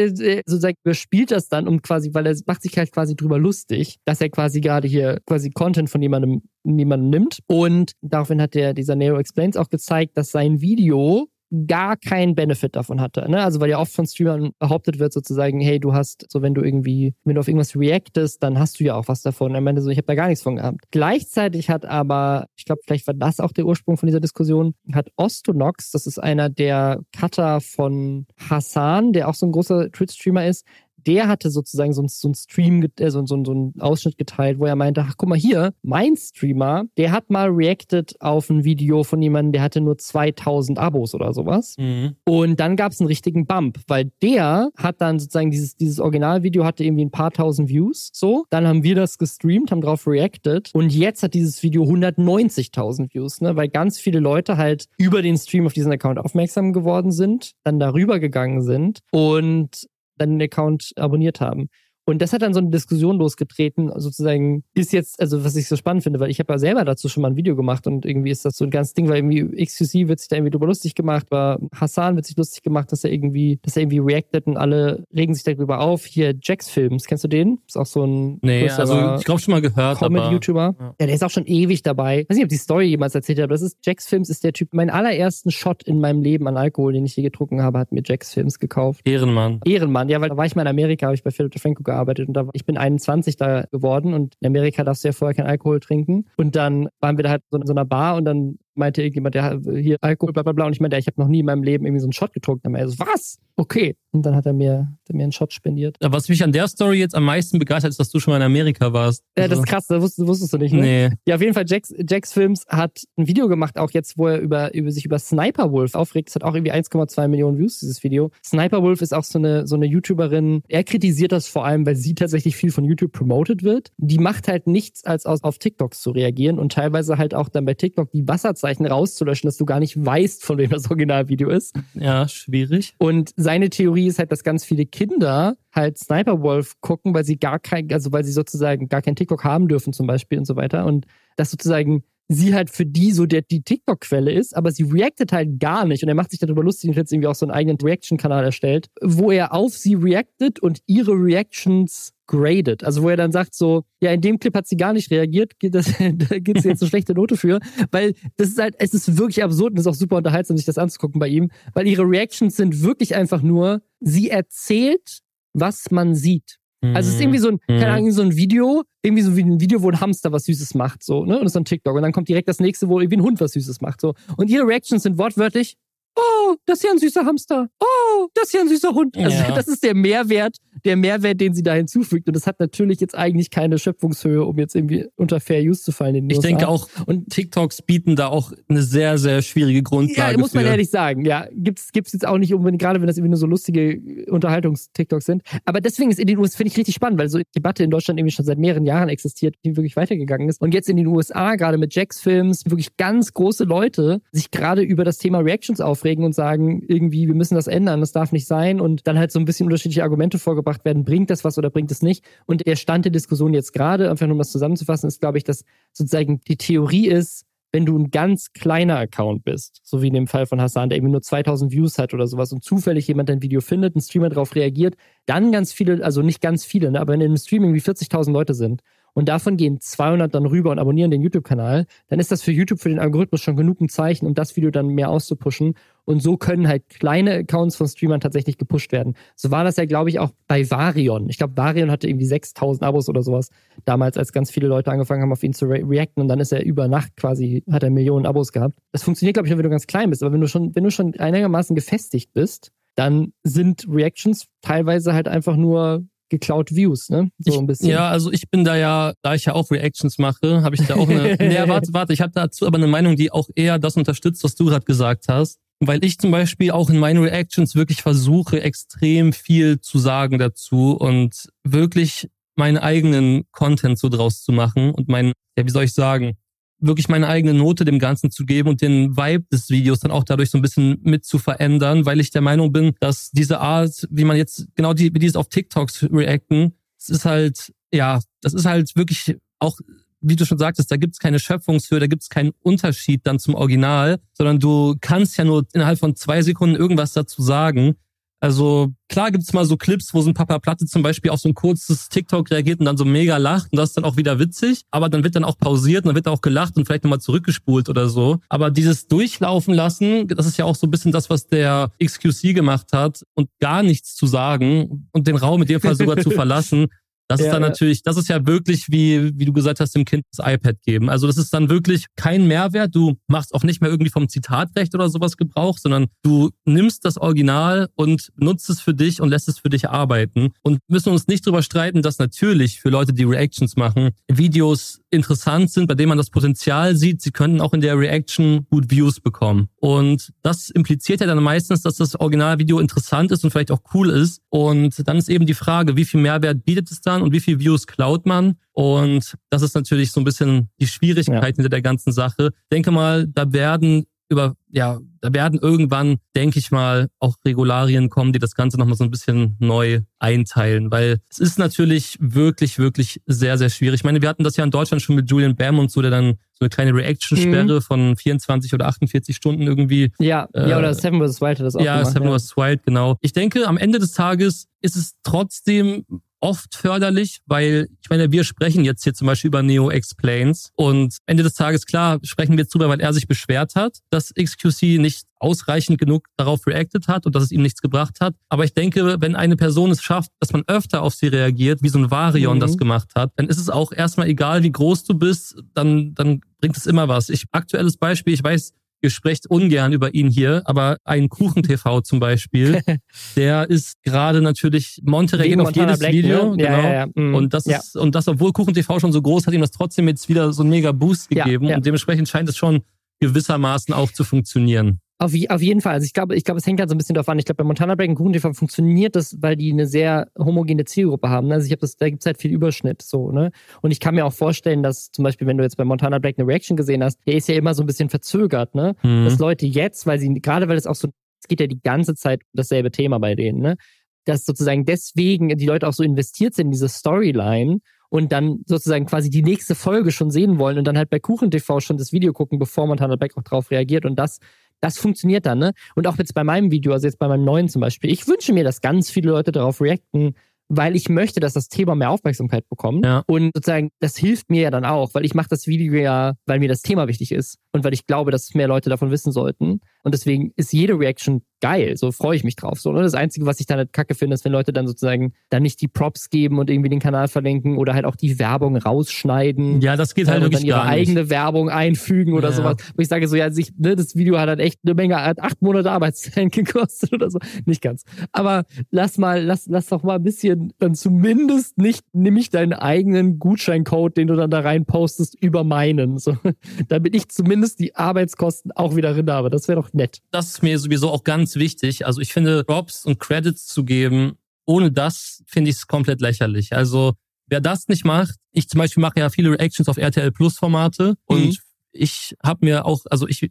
sozusagen, er spielt das dann um quasi, weil er macht sich halt quasi drüber lustig, dass er quasi gerade hier quasi Content von jemandem, jemandem nimmt. Und daraufhin hat der, dieser Neo Explains auch gezeigt, dass sein Video gar keinen Benefit davon hatte. Ne? Also weil ja oft von Streamern behauptet wird sozusagen, hey, du hast, so wenn du irgendwie, wenn du auf irgendwas reactest, dann hast du ja auch was davon. Er meinte so, ich habe da gar nichts von gehabt. Gleichzeitig hat aber, ich glaube, vielleicht war das auch der Ursprung von dieser Diskussion, hat Ostonox, das ist einer der Cutter von Hassan, der auch so ein großer Twitch-Streamer ist, der hatte sozusagen so, ein, so ein Stream, äh, so, so, so einen Ausschnitt geteilt, wo er meinte, ach guck mal hier, mein Streamer, der hat mal reacted auf ein Video von jemandem, der hatte nur 2000 Abos oder sowas. Mhm. Und dann gab es einen richtigen Bump, weil der hat dann sozusagen dieses, dieses Originalvideo hatte irgendwie ein paar tausend Views, so. Dann haben wir das gestreamt, haben drauf reacted und jetzt hat dieses Video 190.000 Views, ne, weil ganz viele Leute halt über den Stream auf diesen Account aufmerksam geworden sind, dann darüber gegangen sind und dann den Account abonniert haben. Und das hat dann so eine Diskussion losgetreten, sozusagen, ist jetzt, also was ich so spannend finde, weil ich habe ja selber dazu schon mal ein Video gemacht und irgendwie ist das so ein ganz Ding, weil irgendwie XQC wird sich da irgendwie drüber lustig gemacht, aber Hassan wird sich lustig gemacht, dass er irgendwie, dass er irgendwie reactet und alle regen sich darüber auf. Hier Jax Films, kennst du den? Ist auch so ein Nee, also ich glaube schon mal gehört, Comedy-YouTuber. Ja. ja. der ist auch schon ewig dabei. Ich weiß nicht, ob die Story jemals erzählt hat, aber das ist Jax Films ist der Typ, mein allerersten Shot in meinem Leben an Alkohol, den ich je getrunken habe, hat mir Jax Films gekauft. Ehrenmann. Ehrenmann, ja, weil da war ich mal in Amerika, habe ich bei Philip DeFranco gearbeitet gearbeitet und da, ich bin 21 da geworden und in Amerika darfst du ja vorher keinen Alkohol trinken. Und dann waren wir da halt so in so einer Bar und dann meinte irgendjemand, der hier Alkohol, bla bla bla. Und ich meinte, ich habe noch nie in meinem Leben irgendwie so einen Shot getrunken. Meinte er so, was? Okay. Und dann hat er mir, hat er mir einen Shot spendiert. Was mich an der Story jetzt am meisten begeistert, ist, dass du schon mal in Amerika warst. Ja, das ist also krass, das wusstest, wusstest du nicht, ne? Nee. Ja, auf jeden Fall, Jax, Jax Films hat ein Video gemacht, auch jetzt, wo er über, über sich über Sniper Wolf aufregt. Es hat auch irgendwie 1,2 Millionen Views, dieses Video. Sniper Wolf ist auch so eine, so eine YouTuberin. Er kritisiert das vor allem, weil sie tatsächlich viel von YouTube promoted wird. Die macht halt nichts, als aus, auf TikToks zu reagieren und teilweise halt auch dann bei TikTok die Wasserzeichen rauszulöschen, dass du gar nicht weißt, von wem das Originalvideo ist. Ja, schwierig. Und seine Theorie ist halt, dass ganz viele Kinder halt Sniper Wolf gucken, weil sie gar kein, also weil sie sozusagen gar kein TikTok haben dürfen zum Beispiel und so weiter. Und dass sozusagen sie halt für die so der, die TikTok-Quelle ist, aber sie reactet halt gar nicht und er macht sich darüber lustig und hat jetzt irgendwie auch so einen eigenen Reaction-Kanal erstellt, wo er auf sie reactet und ihre Reactions graded. Also wo er dann sagt so, ja, in dem Clip hat sie gar nicht reagiert, geht das, [LAUGHS] da gibt es jetzt eine schlechte Note für. Weil das ist halt, es ist wirklich absurd und es ist auch super unterhaltsam, sich das anzugucken bei ihm, weil ihre Reactions sind wirklich einfach nur, sie erzählt, was man sieht. Also es ist irgendwie so ein, keine Mhm. Ahnung, so ein Video, irgendwie so wie ein Video, wo ein Hamster was Süßes macht, so, ne? Und das ist ein TikTok. Und dann kommt direkt das nächste, wo irgendwie ein Hund was Süßes macht, so. Und ihre Reactions sind wortwörtlich, oh, das ist ja ein süßer Hamster. Oh, das ist ja ein süßer Hund. Also Ja. das ist der Mehrwert, der Mehrwert, den sie da hinzufügt. Und das hat natürlich jetzt eigentlich keine Schöpfungshöhe, um jetzt irgendwie unter Fair Use zu fallen in den Ich denke auch, Und TikToks bieten da auch eine sehr, sehr schwierige Grundlage ja, muss man für. ehrlich sagen. Ja, gibt's gibt's jetzt auch nicht unbedingt, gerade wenn das irgendwie nur so lustige Unterhaltungs-TikToks sind. Aber deswegen ist in den USA, finde ich richtig spannend, weil so eine Debatte in Deutschland irgendwie schon seit mehreren Jahren existiert, die wirklich weitergegangen ist. Und jetzt in den USA, gerade mit Jacks Films, wirklich ganz große Leute sich gerade über das Thema Reactions aufregen und sagen, irgendwie, wir müssen das ändern, das darf nicht sein. Und dann halt so ein bisschen unterschiedliche Argumente vorgebracht werden, bringt das was oder bringt es nicht. Und der Stand der Diskussion jetzt gerade, einfach nur um das zusammenzufassen, ist, glaube ich, dass sozusagen die Theorie ist, wenn du ein ganz kleiner Account bist, so wie in dem Fall von Hassan, der irgendwie nur 2000 Views hat oder sowas und zufällig jemand dein Video findet, ein Streamer darauf reagiert, dann ganz viele, also nicht ganz viele, ne, aber wenn in einem Streaming wie 40.000 Leute sind und davon gehen 200 dann rüber und abonnieren den YouTube-Kanal, dann ist das für YouTube, für den Algorithmus schon genug ein Zeichen, um das Video dann mehr auszupushen. Und so können halt kleine Accounts von Streamern tatsächlich gepusht werden. So war das ja, glaube ich, auch bei Varion. Ich glaube, Varion hatte irgendwie 6000 Abos oder sowas damals, als ganz viele Leute angefangen haben, auf ihn zu re reacten. Und dann ist er über Nacht quasi, hat er Millionen Abos gehabt. Das funktioniert, glaube ich, wenn du ganz klein bist. Aber wenn du schon, wenn du schon einigermaßen gefestigt bist, dann sind Reactions teilweise halt einfach nur geklaut Views, ne? So ein bisschen. Ja, also ich bin da ja, da ich ja auch Reactions mache, habe ich da auch eine. [LAUGHS] nee, warte, warte, ich habe dazu aber eine Meinung, die auch eher das unterstützt, was du gerade gesagt hast. Weil ich zum Beispiel auch in meinen Reactions wirklich versuche, extrem viel zu sagen dazu und wirklich meinen eigenen Content so draus zu machen und meinen, ja, wie soll ich sagen, wirklich meine eigene Note dem Ganzen zu geben und den Vibe des Videos dann auch dadurch so ein bisschen mit zu verändern, weil ich der Meinung bin, dass diese Art, wie man jetzt genau die, wie die es auf TikToks reacten, es ist halt, ja, das ist halt wirklich auch, wie du schon sagtest, da gibt's keine Schöpfungshöhe, da gibt's keinen Unterschied dann zum Original, sondern du kannst ja nur innerhalb von zwei Sekunden irgendwas dazu sagen. Also klar gibt's mal so Clips, wo so ein Papa Platte zum Beispiel auf so ein kurzes TikTok reagiert und dann so mega lacht und das ist dann auch wieder witzig, aber dann wird dann auch pausiert und dann wird auch gelacht und vielleicht nochmal zurückgespult oder so. Aber dieses Durchlaufen lassen, das ist ja auch so ein bisschen das, was der XQC gemacht hat und gar nichts zu sagen und den Raum in dem Fall sogar zu [LAUGHS] verlassen. Das ist Ja, dann ja. natürlich, das ist ja wirklich, wie, wie du gesagt hast, dem Kind das iPad geben. Also das ist dann wirklich kein Mehrwert. Du machst auch nicht mehr irgendwie vom Zitatrecht oder sowas Gebrauch, sondern du nimmst das Original und nutzt es für dich und lässt es für dich arbeiten. Und müssen uns nicht drüber streiten, dass natürlich für Leute, die Reactions machen, Videos interessant sind, bei denen man das Potenzial sieht, sie könnten auch in der Reaction gut Views bekommen. Und das impliziert ja dann meistens, dass das Originalvideo interessant ist und vielleicht auch cool ist. Und dann ist eben die Frage, wie viel Mehrwert bietet es dann und wie viel Views klaut man? Und das ist natürlich so ein bisschen die Schwierigkeit Ja. hinter der ganzen Sache. Ich denke mal, da werden über, ja, da werden irgendwann, denke ich mal, auch Regularien kommen, die das Ganze nochmal so ein bisschen neu einteilen, weil es ist natürlich wirklich, wirklich sehr, sehr schwierig. Ich meine, wir hatten das ja in Deutschland schon mit Julian Bam und so, der dann so eine kleine Reaction-Sperre von 24 oder 48 Stunden irgendwie Ja, Äh, ja, oder Seven vs. Wild hat das auch ja, gemacht. Seven vs. Wild, genau. Ich denke, am Ende des Tages ist es trotzdem oft förderlich, weil ich meine, wir sprechen jetzt hier zum Beispiel über Neo Explains und Ende des Tages, klar, sprechen wir drüber, weil er sich beschwert hat, dass XQC nicht ausreichend genug darauf reacted hat und dass es ihm nichts gebracht hat. Aber ich denke, wenn eine Person es schafft, dass man öfter auf sie reagiert, wie so ein Varion Mhm. das gemacht hat, dann ist es auch erstmal egal, wie groß du bist, dann, dann bringt es immer was. Ich, aktuelles Beispiel, ich weiß, ihr sprecht ungern über ihn hier, aber ein Kuchen-TV zum Beispiel, [LAUGHS] der ist gerade natürlich, Monte Wegen reagiert auf jedes Black, Video, ne? genau. Ja, ja, ja. Mhm. Und das Ja. ist, und das, obwohl Kuchen TV schon so groß, hat ihm das trotzdem jetzt wieder so einen mega Boost Ja, gegeben. ja. Und dementsprechend scheint es schon gewissermaßen auch zu funktionieren. Auf, auf jeden Fall. Also ich glaube, ich glaube, es hängt halt so ein bisschen darauf an. Ich glaube, bei Montana Break und Kuchen TV funktioniert das, weil die eine sehr homogene Zielgruppe haben. ne? Also ich habe das, da gibt's halt viel Überschnitt so, ne? Und ich kann mir auch vorstellen, dass zum Beispiel, wenn du jetzt bei Montana Black eine Reaction gesehen hast, der ist ja immer so ein bisschen verzögert, ne? Mhm. Dass Leute jetzt, weil sie, gerade weil es auch so, es geht ja die ganze Zeit um dasselbe Thema bei denen, ne? Dass sozusagen deswegen die Leute auch so investiert sind in diese Storyline und dann sozusagen quasi die nächste Folge schon sehen wollen und dann halt bei Kuchen TV schon das Video gucken, bevor Montana Black auch drauf reagiert und das das funktioniert dann, ne? Und auch jetzt bei meinem Video, also jetzt bei meinem neuen zum Beispiel. Ich wünsche mir, dass ganz viele Leute darauf reacten, weil ich möchte, dass das Thema mehr Aufmerksamkeit bekommt. Ja. Und sozusagen, das hilft mir ja dann auch, weil ich mache das Video ja, weil mir das Thema wichtig ist und weil ich glaube, dass mehr Leute davon wissen sollten. Und deswegen ist jede Reaction geil. So freue ich mich drauf. So, ne? Das Einzige, was ich dann halt kacke finde, ist, wenn Leute dann sozusagen dann nicht die Props geben und irgendwie den Kanal verlinken oder halt auch die Werbung rausschneiden. Ja, das geht halt und wirklich dann ihre gar nicht. eigene Werbung einfügen oder Ja. sowas. Wo ich sage so, ja, sich, ne, das Video hat halt echt eine Menge, hat acht Monate Arbeitszeit [LAUGHS] gekostet oder so. Nicht ganz. Aber lass mal, lass, lass doch mal ein bisschen, dann zumindest nicht, nimm ich deinen eigenen Gutscheincode, den du dann da rein postest, über meinen. So, [LAUGHS] damit ich zumindest die Arbeitskosten auch wieder drin habe. Das wäre doch nett. das ist mir sowieso auch ganz wichtig. Also ich finde, Props und Credits zu geben, ohne das finde ich es komplett lächerlich. Also wer das nicht macht, ich zum Beispiel mache ja viele Reactions auf RTL Plus Formate und Mhm. ich habe mir auch, also ich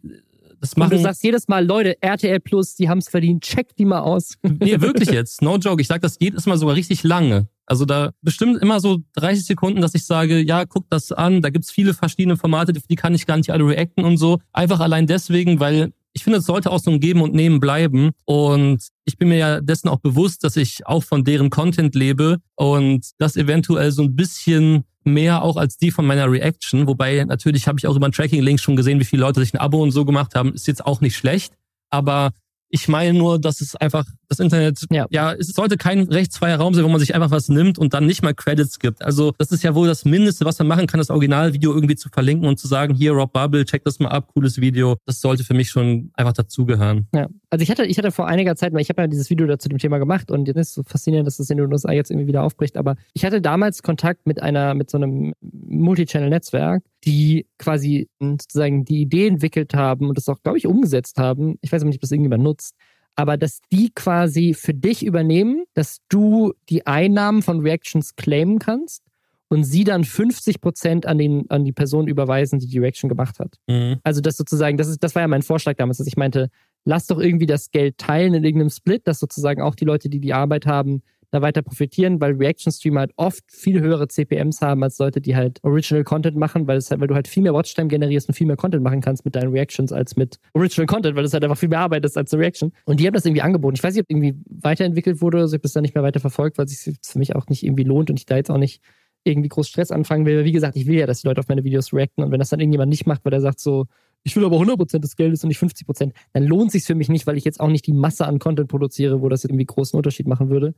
das Und du sagst jedes Mal, Leute, RTL Plus, die haben es verdient, check die mal aus. [LAUGHS] nee, wirklich jetzt, no joke, ich sag, das geht immer sogar richtig lange. Also da bestimmt immer so 30 Sekunden, dass ich sage, ja, guck das an, da gibt's viele verschiedene Formate, die kann ich gar nicht alle reacten und so. Einfach allein deswegen, weil ich finde, es sollte auch so ein Geben und Nehmen bleiben. Und ich bin mir ja dessen auch bewusst, dass ich auch von deren Content lebe und das eventuell so ein bisschen mehr auch als die von meiner Reaction. Wobei natürlich habe ich auch über einen Tracking-Link schon gesehen, wie viele Leute sich ein Abo und so gemacht haben. Ist jetzt auch nicht schlecht. Aber ich meine nur, dass es einfach das Internet, Ja. ja, es sollte kein rechtsfreier Raum sein, wo man sich einfach was nimmt und dann nicht mal Credits gibt. Also das ist ja wohl das Mindeste, was man machen kann, das Originalvideo irgendwie zu verlinken und zu sagen, hier Rob Bubble, check das mal ab, cooles Video. Das sollte für mich schon einfach dazugehören. Ja, also ich hatte, ich hatte vor einiger Zeit, weil ich habe ja dieses Video dazu dem Thema gemacht und jetzt ist es so faszinierend, dass das in den USA jetzt irgendwie wieder aufbricht, aber ich hatte damals Kontakt mit einer, mit so einem Multichannel-Netzwerk, die quasi sozusagen die Idee entwickelt haben und das auch, glaube ich, umgesetzt haben. Ich weiß aber nicht, ob das irgendjemand nutzt. Aber dass die quasi für dich übernehmen, dass du die Einnahmen von Reactions claimen kannst und sie dann 50 Prozent an, den, an die Person überweisen, die die Reaction gemacht hat. Mhm. Also das sozusagen, das ist, das war ja mein Vorschlag damals, dass ich meinte, lass doch irgendwie das Geld teilen in irgendeinem Split, dass sozusagen auch die Leute, die die Arbeit haben, da weiter profitieren, weil Reaction Streamer halt oft viel höhere CPMs haben als Leute, die halt Original Content machen, weil es halt, weil du halt viel mehr Watchtime generierst und viel mehr Content machen kannst mit deinen Reactions als mit Original Content, weil es halt einfach viel mehr Arbeit ist als eine Reaction. Und die haben das irgendwie angeboten. Ich weiß nicht, ob irgendwie weiterentwickelt wurde oder so, ich habe das dann nicht mehr weiter verfolgt, weil es sich für mich auch nicht irgendwie lohnt und ich da jetzt auch nicht irgendwie groß Stress anfangen will. Wie gesagt, ich will ja, dass die Leute auf meine Videos reacten und wenn das dann irgendjemand nicht macht, weil er sagt so, ich will aber 100% des Geldes und nicht 50%, dann lohnt sich für mich nicht, weil ich jetzt auch nicht die Masse an Content produziere, wo das irgendwie großen Unterschied machen würde.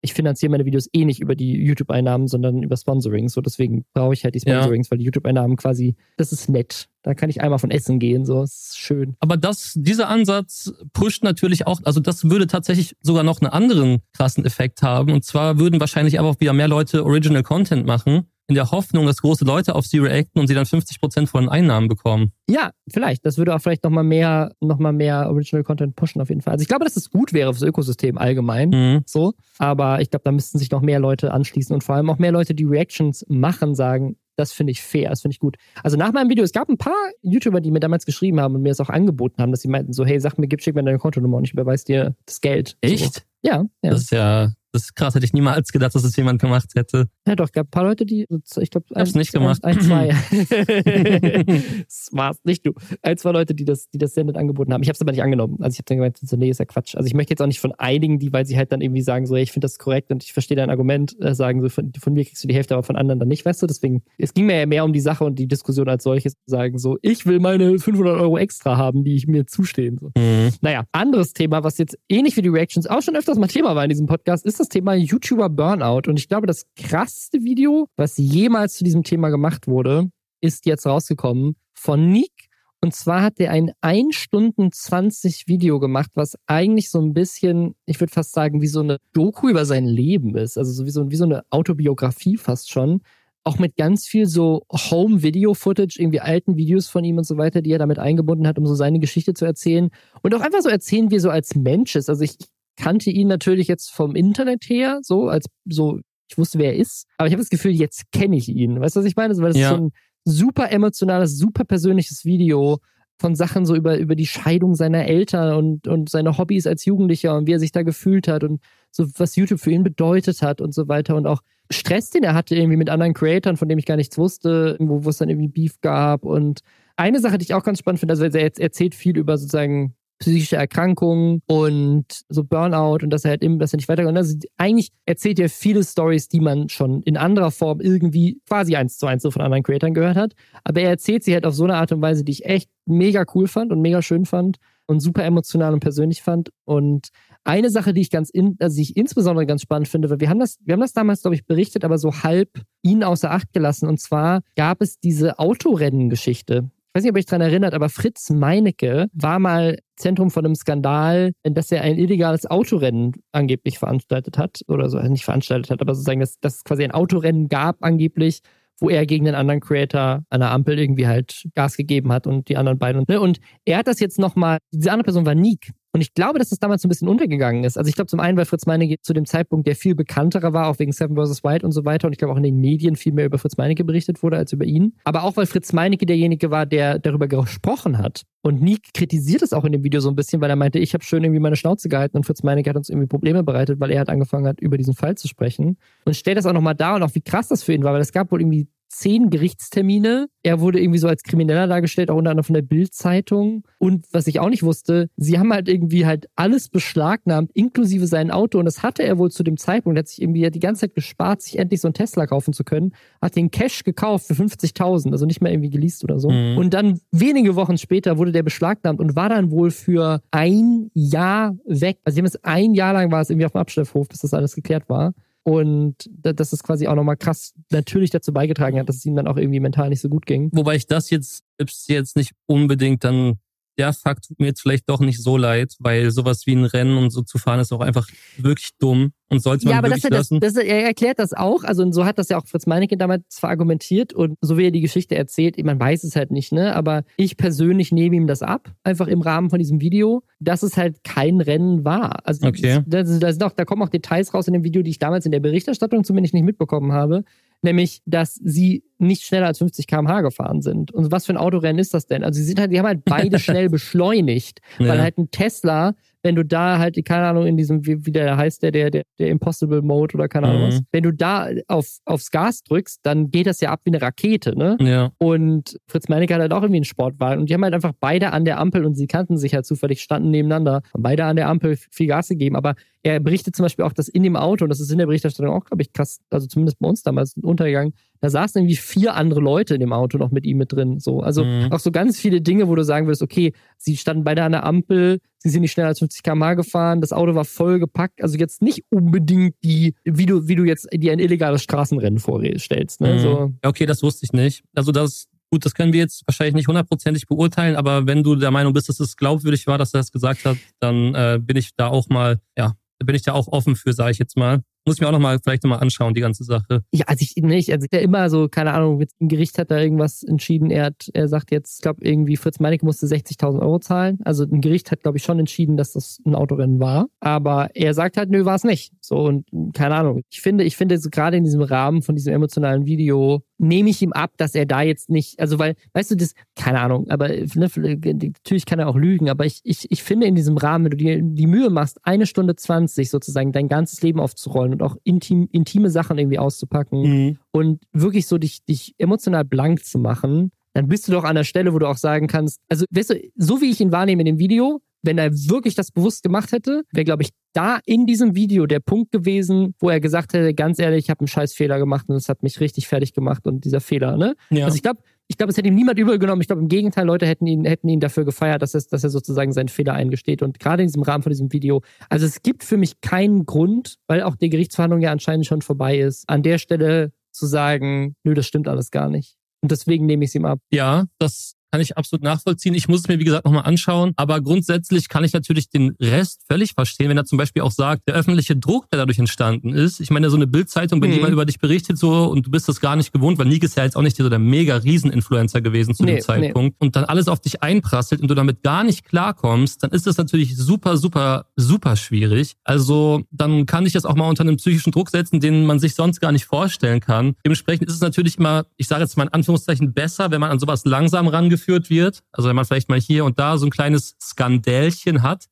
Ich finanziere meine Videos eh nicht über die YouTube-Einnahmen, sondern über Sponsorings. So deswegen brauche ich halt die Ja. Sponsorings, weil die YouTube-Einnahmen quasi, das ist nett. Da kann ich einmal von essen gehen, so das ist schön. Aber das, dieser Ansatz pusht natürlich auch, also das würde tatsächlich sogar noch einen anderen krassen Effekt haben. Und zwar würden wahrscheinlich aber auch wieder mehr Leute Original Content machen, in der Hoffnung, dass große Leute auf sie reacten und sie dann 50 Prozent von den Einnahmen bekommen. Ja, vielleicht. Das würde auch vielleicht nochmal mehr, noch mal mehr Original Content pushen auf jeden Fall. Also ich glaube, dass es gut wäre fürs Ökosystem allgemein. Mhm. So. Aber ich glaube, da müssten sich noch mehr Leute anschließen und vor allem auch mehr Leute, die Reactions machen, sagen, das finde ich fair, das finde ich gut. Also nach meinem Video, es gab ein paar YouTuber, die mir damals geschrieben haben und mir das auch angeboten haben, dass sie meinten so, hey, sag mir, gib, schick mir deine Kontonummer und ich überweise dir das Geld. So. Echt? Ja, ja. Das ist ja, das ist krass, hätte ich niemals gedacht, dass es jemand gemacht hätte. ja, doch, gab ein paar Leute, die, ich glaube, Hab's nicht gemacht. Ein, zwei. [LAUGHS] [LAUGHS] das war's nicht du. Ein, zwei Leute, die das, die das sehr nett angeboten haben. Ich habe es aber nicht angenommen. Also ich habe dann gemeint, so, nee, ist ja Quatsch. Also ich möchte jetzt auch nicht von einigen, die, weil sie halt dann irgendwie sagen, so, hey, ich finde das korrekt und ich verstehe dein Argument, äh, sagen so, von, von mir kriegst du die Hälfte, aber von anderen dann nicht, weißt du? Deswegen, es ging mir ja mehr um die Sache und die Diskussion als solches, zu sagen so, ich will meine 500 Euro extra haben, die ich mir zustehen. So. Mhm. Naja, anderes Thema, was jetzt ähnlich wie die Reactions auch schon öfters mal Thema war in diesem Podcast, ist das Thema YouTuber Burnout. Und ich glaube, das krasseste Video, was jemals zu diesem Thema gemacht wurde, ist jetzt rausgekommen von Nick. Und zwar hat er ein 1 Stunden 20 Video gemacht, was eigentlich so ein bisschen, ich würde fast sagen, wie so eine Doku über sein Leben ist. Also so wie so, wie so eine Autobiografie fast schon. Auch mit ganz viel so Home-Video-Footage, irgendwie alten Videos von ihm und so weiter, die er damit eingebunden hat, um so seine Geschichte zu erzählen. Und auch einfach so erzählen, wie er so als Mensch ist. Also ich kannte ihn natürlich jetzt vom Internet her, so als so, ich wusste, wer er ist. Aber ich habe das Gefühl, jetzt kenne ich ihn. Weißt du, was ich meine? Also, Weil das Ja. ist so ein super emotionales, super persönliches Video von Sachen so über, über die Scheidung seiner Eltern und, und seine Hobbys als Jugendlicher und wie er sich da gefühlt hat und so was YouTube für ihn bedeutet hat und so weiter und auch Stress, den er hatte irgendwie mit anderen Creatoren, von dem ich gar nichts wusste, wo, wo es dann irgendwie Beef gab und eine Sache, die ich auch ganz spannend finde, also er erzählt viel über sozusagen psychische Erkrankungen und so Burnout und dass er halt eben, dass er nicht weiterkommt. Also eigentlich erzählt er viele Stories, die man schon in anderer Form irgendwie quasi eins zu eins so von anderen Creatoren gehört hat. Aber er erzählt sie halt auf so eine Art und Weise, die ich echt mega cool fand und mega schön fand und super emotional und persönlich fand. Und eine Sache, die ich ganz in, also ich insbesondere ganz spannend finde, weil wir haben das, wir haben das damals, glaube ich, berichtet, aber so halb ihn außer Acht gelassen. Und zwar gab es diese Autorennen-Geschichte. Ich weiß nicht, ob ihr euch daran erinnert, aber Fritz Meinecke war mal Zentrum von einem Skandal, dass er ein illegales Autorennen angeblich veranstaltet hat. Oder so, also nicht veranstaltet hat, aber sozusagen, dass, dass es quasi ein Autorennen gab angeblich, wo er gegen den anderen Creator an der Ampel irgendwie halt Gas gegeben hat und die anderen beiden. Ne? Und er hat das jetzt nochmal, diese andere Person war Nick. Und ich glaube, dass das damals so ein bisschen untergegangen ist. Also ich glaube zum einen, weil Fritz Meinecke zu dem Zeitpunkt der viel bekannterer war, auch wegen Seven vs. White und so weiter. Und ich glaube auch in den Medien viel mehr über Fritz Meinecke berichtet wurde als über ihn. Aber auch, weil Fritz Meinecke derjenige war, der darüber gesprochen hat. Und Nick kritisiert es auch in dem Video so ein bisschen, weil er meinte, ich habe schön irgendwie meine Schnauze gehalten und Fritz Meinecke hat uns irgendwie Probleme bereitet, weil er halt angefangen hat, über diesen Fall zu sprechen. Und stellt das auch nochmal dar und auch wie krass das für ihn war, weil es gab wohl irgendwie zehn Gerichtstermine. Er wurde irgendwie so als Krimineller dargestellt, auch unter anderem von der Bild-Zeitung. Und was ich auch nicht wusste, sie haben halt irgendwie halt alles beschlagnahmt, inklusive sein Auto. Und das hatte er wohl zu dem Zeitpunkt. Er hat sich irgendwie die ganze Zeit gespart, sich endlich so ein Tesla kaufen zu können. Hat den Cash gekauft für 50.000, also nicht mehr irgendwie geleast oder so. Mhm. Und dann wenige Wochen später wurde der beschlagnahmt und war dann wohl für ein Jahr weg. Also sie haben es ein Jahr lang war es irgendwie auf dem Abstellhof, bis das alles geklärt war. Und dass es quasi auch nochmal krass natürlich dazu beigetragen hat, dass es ihm dann auch irgendwie mental nicht so gut ging. Wobei ich das jetzt, jetzt nicht unbedingt dann der Fakt tut mir jetzt vielleicht doch nicht so leid, weil sowas wie ein Rennen und so zu fahren ist auch einfach wirklich dumm und sollte man ja, aber wirklich das, lassen. Das, das, er erklärt das auch, also und so hat das ja auch Fritz Meinecke damals verargumentiert und so wie er die Geschichte erzählt, man weiß es halt nicht, ne, aber ich persönlich nehme ihm das ab, einfach im Rahmen von diesem Video, dass es halt kein Rennen war. Also okay. das, das, das, da kommen auch Details raus in dem Video, die ich damals in der Berichterstattung zumindest nicht mitbekommen habe, nämlich, dass sie nicht schneller als 50 km/h gefahren sind. Und was für ein Autorennen ist das denn? Also sie sind halt, die haben halt beide [LAUGHS] schnell beschleunigt, ja. weil halt ein Tesla wenn du da halt, keine Ahnung, in diesem, wie, wie der heißt, der, der, der, der Impossible Mode oder keine Ahnung mhm. was, wenn du da auf, aufs Gas drückst, dann geht das ja ab wie eine Rakete, ne? Ja. Und Fritz Meinecke hat halt auch irgendwie einen Sportwagen und die haben halt einfach beide an der Ampel und sie kannten sich halt zufällig, standen nebeneinander, haben beide an der Ampel viel Gas gegeben, aber er berichtet zum Beispiel auch, dass in dem Auto, und das ist in der Berichterstattung auch, glaube ich, krass, also zumindest bei uns damals untergegangen, da saßen irgendwie vier andere Leute in dem Auto noch mit ihm mit drin. So. Also mhm. auch so ganz viele Dinge, wo du sagen würdest, okay, sie standen beide an der Ampel, sie sind nicht schneller als 50 km gefahren, das Auto war voll gepackt. Also jetzt nicht unbedingt die, wie du, wie du jetzt dir ein illegales Straßenrennen vorstellst. Ne? Mhm. So. Okay, das wusste ich nicht. Also das, gut, das können wir jetzt wahrscheinlich nicht hundertprozentig beurteilen, aber wenn du der Meinung bist, dass es glaubwürdig war, dass er das gesagt hat, dann äh, bin ich da auch mal, ja, bin ich da auch offen für, sage ich jetzt mal. Muss ich mir auch noch mal vielleicht noch mal anschauen, die ganze Sache. Ja, also ich nicht. Also ja immer so, keine Ahnung, ein Gericht hat da irgendwas entschieden. Er hat, er sagt jetzt, ich glaube, irgendwie Fritz Meinecke musste 60.000 Euro zahlen. Also ein Gericht hat, glaube ich, schon entschieden, dass das ein Autorennen war. Aber er sagt halt, nö, war es nicht. So und keine Ahnung. Ich finde, ich finde gerade in diesem Rahmen von diesem emotionalen Video nehme ich ihm ab, dass er da jetzt nicht, also weil, weißt du, das, keine Ahnung, aber ne, natürlich kann er auch lügen, aber ich, ich, ich finde in diesem Rahmen, wenn du dir die Mühe machst, eine Stunde 20 sozusagen dein ganzes Leben aufzurollen und auch intim, intime Sachen irgendwie auszupacken mhm. und wirklich so dich, dich emotional blank zu machen, dann bist du doch an der Stelle, wo du auch sagen kannst, also weißt du, so wie ich ihn wahrnehme in dem Video, wenn er wirklich das bewusst gemacht hätte, wäre, glaube ich, da in diesem Video der Punkt gewesen, wo er gesagt hätte, ganz ehrlich, ich habe einen scheiß Fehler gemacht und es hat mich richtig fertig gemacht und dieser Fehler, ne? Ja. Also ich glaube, ich glaube, es hätte ihm niemand übel genommen. Ich glaube, im Gegenteil, Leute hätten ihn, hätten ihn dafür gefeiert, dass, es, dass er sozusagen seinen Fehler eingesteht. Und gerade in diesem Rahmen von diesem Video, also es gibt für mich keinen Grund, weil auch die Gerichtsverhandlung ja anscheinend schon vorbei ist, an der Stelle zu sagen, nö, das stimmt alles gar nicht. Und deswegen nehme ich es ihm ab. Ja, das kann ich absolut nachvollziehen. Ich muss es mir, wie gesagt, nochmal anschauen. Aber grundsätzlich kann ich natürlich den Rest völlig verstehen, wenn er zum Beispiel auch sagt, der öffentliche Druck, der dadurch entstanden ist. Ich meine, so eine Bildzeitung, wenn mhm. jemand über dich berichtet so und du bist das gar nicht gewohnt, weil Nick ist ja jetzt auch nicht so der mega Rieseninfluencer gewesen zu nee, dem Zeitpunkt nee. und dann alles auf dich einprasselt und du damit gar nicht klarkommst, dann ist das natürlich super, super, super schwierig. Also dann kann ich das auch mal unter einen psychischen Druck setzen, den man sich sonst gar nicht vorstellen kann. Dementsprechend ist es natürlich immer, ich sage jetzt mal in Anführungszeichen, besser, wenn man an sowas langsam rangeht geführt wird. Also wenn man vielleicht mal hier und da so ein kleines Skandälchen hat.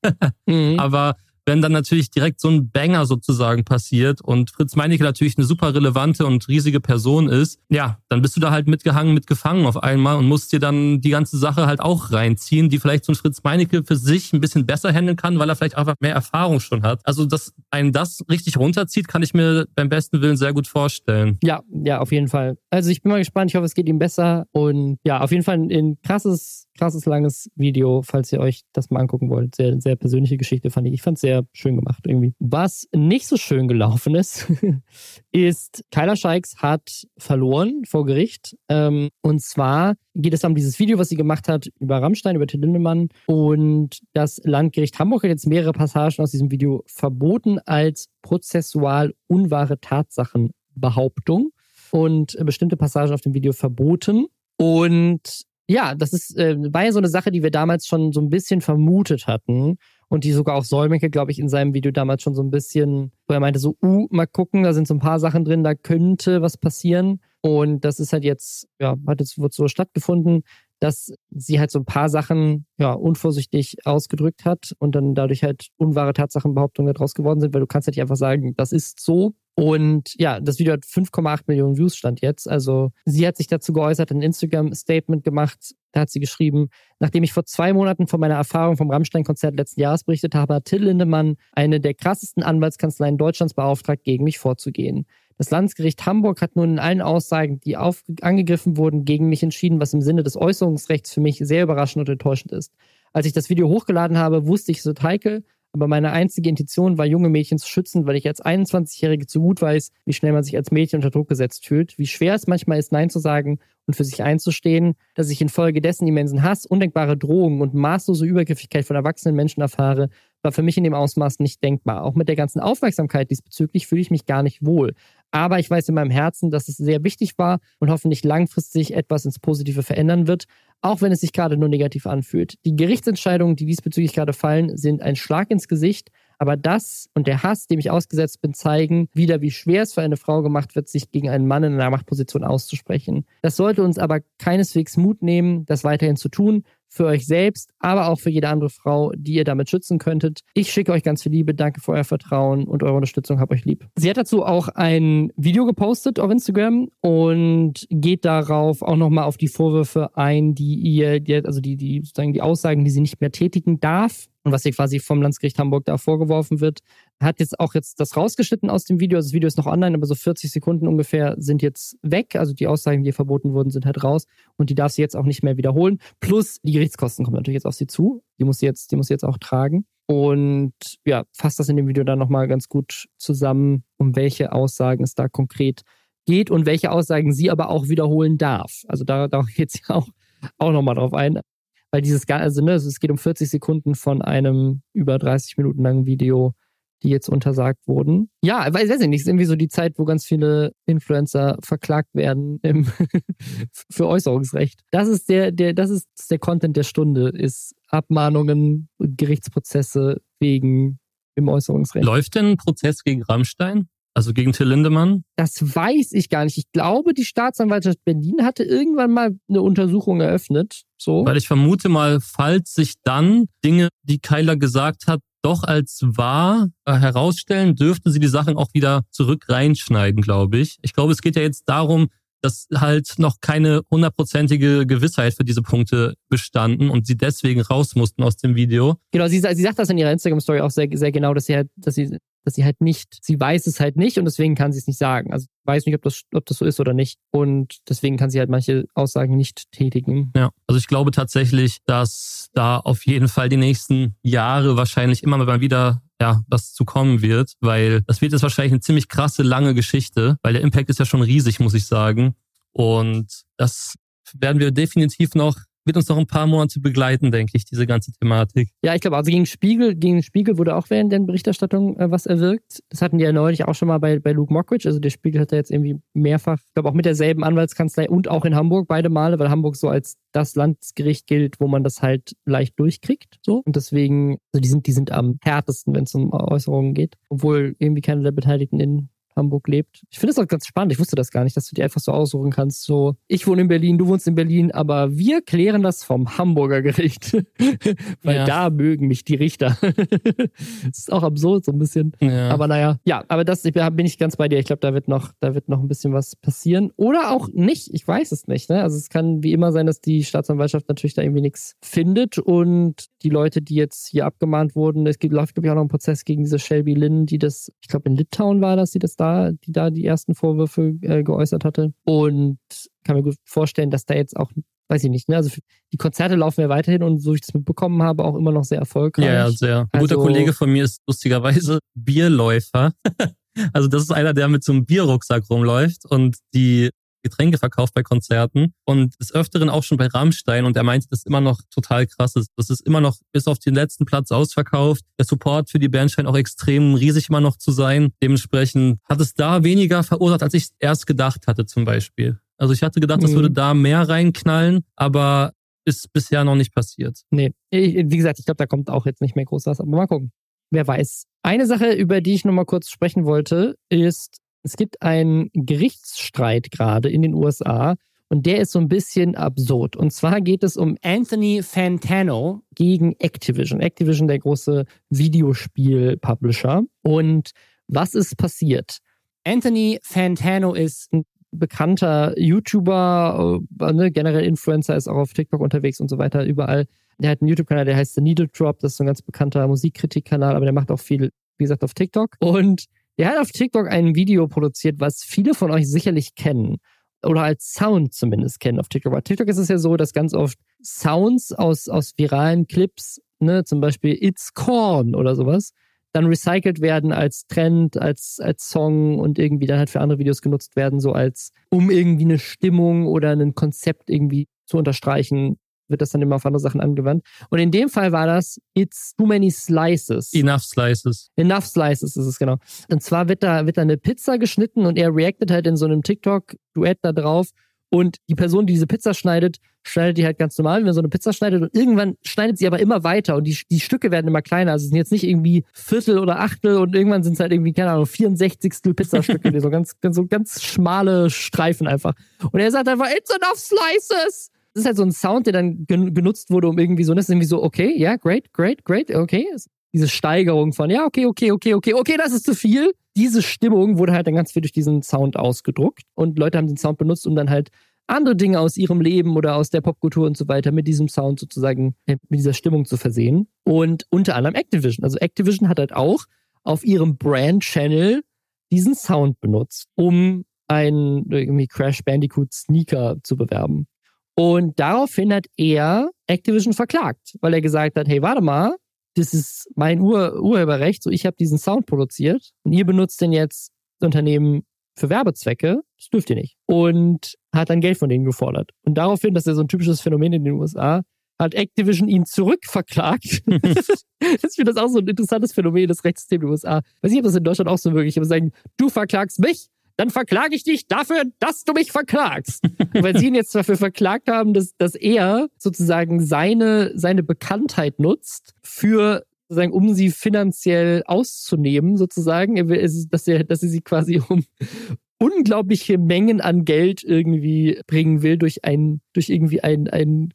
mhm. [LAUGHS] Aber wenn dann natürlich direkt so ein Banger sozusagen passiert und Fritz Meinecke natürlich eine super relevante und riesige Person ist, ja, dann bist du da halt mitgehangen, mitgefangen auf einmal und musst dir dann die ganze Sache halt auch reinziehen, die vielleicht so ein Fritz Meinecke für sich ein bisschen besser handeln kann, weil er vielleicht einfach mehr Erfahrung schon hat. Also, dass einen das richtig runterzieht, kann ich mir beim besten Willen sehr gut vorstellen. Ja, ja, auf jeden Fall. Also ich bin mal gespannt. Ich hoffe, es geht ihm besser. Und ja, auf jeden Fall ein, krasses, krasses, langes Video, falls ihr euch das mal angucken wollt. Sehr, sehr persönliche Geschichte fand ich. Ich fand es sehr schön gemacht irgendwie. Was nicht so schön gelaufen ist, [LAUGHS] ist, Kyla Scheiks hat verloren vor Gericht. Ähm, und zwar geht es um dieses Video, was sie gemacht hat über Rammstein, über Till Lindemann. Und das Landgericht Hamburg hat jetzt mehrere Passagen aus diesem Video verboten als prozessual unwahre Tatsachenbehauptung und bestimmte Passagen auf dem Video verboten. Und ja, das ist, äh, war ja so eine Sache, die wir damals schon so ein bisschen vermutet hatten und die sogar auch Solmecke, glaube ich, in seinem Video damals schon so ein bisschen, wo er meinte so, uh, mal gucken, da sind so ein paar Sachen drin, da könnte was passieren. Und das ist halt jetzt, ja, hat jetzt wird so stattgefunden, dass sie halt so ein paar Sachen ja unvorsichtig ausgedrückt hat und dann dadurch halt unwahre Tatsachenbehauptungen daraus geworden sind, weil du kannst halt nicht einfach sagen, das ist so. Und ja, das Video hat 5,8 Millionen Views stand jetzt. Also sie hat sich dazu geäußert, ein Instagram-Statement gemacht. Da hat sie geschrieben, nachdem ich vor zwei Monaten von meiner Erfahrung vom Rammstein-Konzert letzten Jahres berichtet habe, hat Till Lindemann eine der krassesten Anwaltskanzleien Deutschlands beauftragt, gegen mich vorzugehen. Das Landesgericht Hamburg hat nun in allen Aussagen, die angegriffen wurden, gegen mich entschieden, was im Sinne des Äußerungsrechts für mich sehr überraschend und enttäuschend ist. Als ich das Video hochgeladen habe, wusste ich, es wird heikel, aber meine einzige Intention war, junge Mädchen zu schützen, weil ich als 21-Jährige zu gut weiß, wie schnell man sich als Mädchen unter Druck gesetzt fühlt, wie schwer es manchmal ist, Nein zu sagen und für sich einzustehen, dass ich infolgedessen immensen Hass, undenkbare Drohungen und maßlose Übergriffigkeit von erwachsenen Menschen erfahre, war für mich in dem Ausmaß nicht denkbar. Auch mit der ganzen Aufmerksamkeit diesbezüglich fühle ich mich gar nicht wohl. Aber ich weiß in meinem Herzen, dass es sehr wichtig war und hoffentlich langfristig etwas ins Positive verändern wird, auch wenn es sich gerade nur negativ anfühlt. Die Gerichtsentscheidungen, die diesbezüglich gerade fallen, sind ein Schlag ins Gesicht, aber das und der Hass, dem ich ausgesetzt bin, zeigen wieder, wie schwer es für eine Frau gemacht wird, sich gegen einen Mann in einer Machtposition auszusprechen. Das sollte uns aber keineswegs Mut nehmen, das weiterhin zu tun für euch selbst, aber auch für jede andere Frau, die ihr damit schützen könntet. Ich schicke euch ganz viel Liebe, danke für euer Vertrauen und eure Unterstützung, hab euch lieb. Sie hat dazu auch ein Video gepostet auf Instagram und geht darauf auch nochmal auf die Vorwürfe ein, die ihr, also die, die sozusagen die Aussagen, die sie nicht mehr tätigen darf und was ihr quasi vom Landesgericht Hamburg da vorgeworfen wird. Hat jetzt auch jetzt das rausgeschnitten aus dem Video. Also das Video ist noch online, aber so 40 Sekunden ungefähr sind jetzt weg. Also die Aussagen, die verboten wurden, sind halt raus und die darf sie jetzt auch nicht mehr wiederholen. Plus die Gerichtskosten kommen natürlich jetzt auf sie zu. Die muss sie jetzt, die muss sie jetzt auch tragen. Und ja, fasst das in dem Video dann nochmal ganz gut zusammen, um welche Aussagen es da konkret geht und welche Aussagen sie aber auch wiederholen darf. Also da, da geht sie [LAUGHS] auch, auch nochmal drauf ein weil dieses, also ne, es geht um 40 Sekunden von einem über 30 Minuten langen Video, die jetzt untersagt wurden. Ja, weiß ich nicht, es ist irgendwie so die Zeit, wo ganz viele Influencer verklagt werden im [LAUGHS] für Äußerungsrecht. Das ist der, der, das ist der Content der Stunde, ist Abmahnungen und Gerichtsprozesse wegen im Äußerungsrecht. Läuft denn ein Prozess gegen Rammstein? Also gegen Till Lindemann? Das weiß ich gar nicht. Ich glaube, die Staatsanwaltschaft Berlin hatte irgendwann mal eine Untersuchung eröffnet. So. Weil ich vermute mal, falls sich dann Dinge, die Keiler gesagt hat, doch als wahr äh, herausstellen, dürften sie die Sachen auch wieder zurück reinschneiden, glaube ich. Ich glaube, es geht ja jetzt darum, dass halt noch keine hundertprozentige Gewissheit für diese Punkte bestanden und sie deswegen raus mussten aus dem Video. Genau, sie, sie sagt das in ihrer Instagram-Story auch sehr, sehr genau, dass sie halt, dass sie dass sie halt nicht, sie weiß es halt nicht und deswegen kann sie es nicht sagen. Also weiß nicht, ob das, ob das so ist oder nicht. Und deswegen kann sie halt manche Aussagen nicht tätigen. Ja, also ich glaube tatsächlich, dass da auf jeden Fall die nächsten Jahre wahrscheinlich immer mal wieder ja, was zu kommen wird, weil das wird jetzt wahrscheinlich eine ziemlich krasse, lange Geschichte, weil der Impact ist ja schon riesig, muss ich sagen. Und das werden wir definitiv noch wird uns noch ein paar Monate begleiten, denke ich, diese ganze Thematik. Ja, ich glaube, also gegen Spiegel, gegen Spiegel wurde auch während der Berichterstattung äh, was erwirkt. Das hatten die ja neulich auch schon mal bei, bei Luke Mockridge. Also der Spiegel hat da jetzt irgendwie mehrfach, ich glaube auch mit derselben Anwaltskanzlei und auch in Hamburg beide Male, weil Hamburg so als das Landesgericht gilt, wo man das halt leicht durchkriegt. So. Und deswegen, also die sind, die sind am härtesten, wenn es um Äußerungen geht. Obwohl irgendwie keine der Beteiligten in Hamburg lebt. Ich finde es auch ganz spannend. Ich wusste das gar nicht, dass du dir einfach so aussuchen kannst. So, ich wohne in Berlin, du wohnst in Berlin, aber wir klären das vom Hamburger Gericht. [LAUGHS] Weil ja. da mögen mich die Richter. [LAUGHS] das ist auch absurd, so ein bisschen. Ja. Aber naja, ja, aber das ich, bin ich ganz bei dir. Ich glaube, da wird noch, da wird noch ein bisschen was passieren. Oder auch nicht. Ich weiß es nicht. Ne? Also es kann wie immer sein, dass die Staatsanwaltschaft natürlich da irgendwie nichts findet und die Leute, die jetzt hier abgemahnt wurden, es gibt, läuft, glaube ich, auch noch ein Prozess gegen diese Shelby Lynn, die das, ich glaube, in Litauen war das, die das da, die da die ersten Vorwürfe äh, geäußert hatte. Und kann mir gut vorstellen, dass da jetzt auch weiß ich nicht, ne? Also die Konzerte laufen ja weiterhin und so ich das mitbekommen habe, auch immer noch sehr erfolgreich. Ja, sehr. Ein guter also, Kollege von mir ist lustigerweise Bierläufer. [LAUGHS] also das ist einer, der mit so einem Bierrucksack rumläuft und die Getränke verkauft bei Konzerten und des Öfteren auch schon bei Rammstein und er meinte, das ist immer noch total krass ist. Das ist immer noch bis auf den letzten Platz ausverkauft. Der Support für die Band scheint auch extrem riesig immer noch zu sein. Dementsprechend hat es da weniger verursacht, als ich erst gedacht hatte zum Beispiel. Also ich hatte gedacht, mhm. das würde da mehr reinknallen, aber ist bisher noch nicht passiert. Nee, wie gesagt, ich glaube, da kommt auch jetzt nicht mehr groß was, aber mal gucken. Wer weiß. Eine Sache, über die ich noch mal kurz sprechen wollte, ist, es gibt einen Gerichtsstreit gerade in den USA und der ist so ein bisschen absurd. Und zwar geht es um Anthony Fantano gegen Activision. Activision, der große Videospiel-Publisher. Und was ist passiert? Anthony Fantano ist ein bekannter YouTuber, äh, ne, generell Influencer, ist auch auf TikTok unterwegs und so weiter, überall. Der hat einen YouTube-Kanal, der heißt The Needle Drop, das ist so ein ganz bekannter Musikkritik-Kanal, aber der macht auch viel, wie gesagt, auf TikTok. Und der hat auf TikTok ein Video produziert, was viele von euch sicherlich kennen. Oder als Sound zumindest kennen auf TikTok. Bei TikTok ist es ja so, dass ganz oft Sounds aus, aus viralen Clips, ne, zum Beispiel It's Corn oder sowas, dann recycelt werden als Trend, als, als Song und irgendwie dann halt für andere Videos genutzt werden, so als, um irgendwie eine Stimmung oder ein Konzept irgendwie zu unterstreichen, wird das dann immer auf andere Sachen angewandt. Und in dem Fall war das It's too many slices. Enough slices. Enough slices ist es, genau. Und zwar wird da, wird da eine Pizza geschnitten und er reactet halt in so einem TikTok-Duett da drauf und die Person, die diese Pizza schneidet, schneidet die halt ganz normal, wenn so eine Pizza schneidet. Und irgendwann schneidet sie aber immer weiter und die, die Stücke werden immer kleiner. Also es sind jetzt nicht irgendwie Viertel oder Achtel und irgendwann sind es halt irgendwie, keine Ahnung, 64. Pizzastücke, [LAUGHS] so ganz, ganz, so ganz schmale Streifen einfach. Und er sagt einfach, it's enough slices. Das ist halt so ein Sound, der dann genutzt wurde, um irgendwie so, das ist irgendwie so, okay, ja, yeah, great, great, great, okay. Diese Steigerung von, ja, okay, okay, okay, okay, okay, das ist zu viel diese Stimmung wurde halt dann ganz viel durch diesen Sound ausgedruckt und Leute haben den Sound benutzt, um dann halt andere Dinge aus ihrem Leben oder aus der Popkultur und so weiter mit diesem Sound sozusagen, äh, mit dieser Stimmung zu versehen. Und unter anderem Activision. Also Activision hat halt auch auf ihrem Brand-Channel diesen Sound benutzt, um einen irgendwie Crash Bandicoot Sneaker zu bewerben. Und daraufhin hat er Activision verklagt, weil er gesagt hat, hey, warte mal, das ist mein Ur Urheberrecht, so ich habe diesen Sound produziert und ihr benutzt den jetzt das Unternehmen für Werbezwecke, das dürft ihr nicht. Und hat dann Geld von denen gefordert. Und daraufhin, das ist ja so ein typisches Phänomen in den USA, hat Activision ihn zurückverklagt. [LAUGHS] ich finde das auch so ein interessantes Phänomen des Rechtssystems in den USA. Weiß nicht, ob das in Deutschland auch so möglich ist, aber sagen, du verklagst mich, dann verklage ich dich dafür, dass du mich verklagst. Weil sie ihn jetzt dafür verklagt haben, dass, dass er sozusagen seine, seine Bekanntheit nutzt für sozusagen, um sie finanziell auszunehmen, sozusagen, dass er, dass er sie quasi [LAUGHS] um unglaubliche Mengen an Geld irgendwie bringen will durch ein, durch irgendwie ein, ein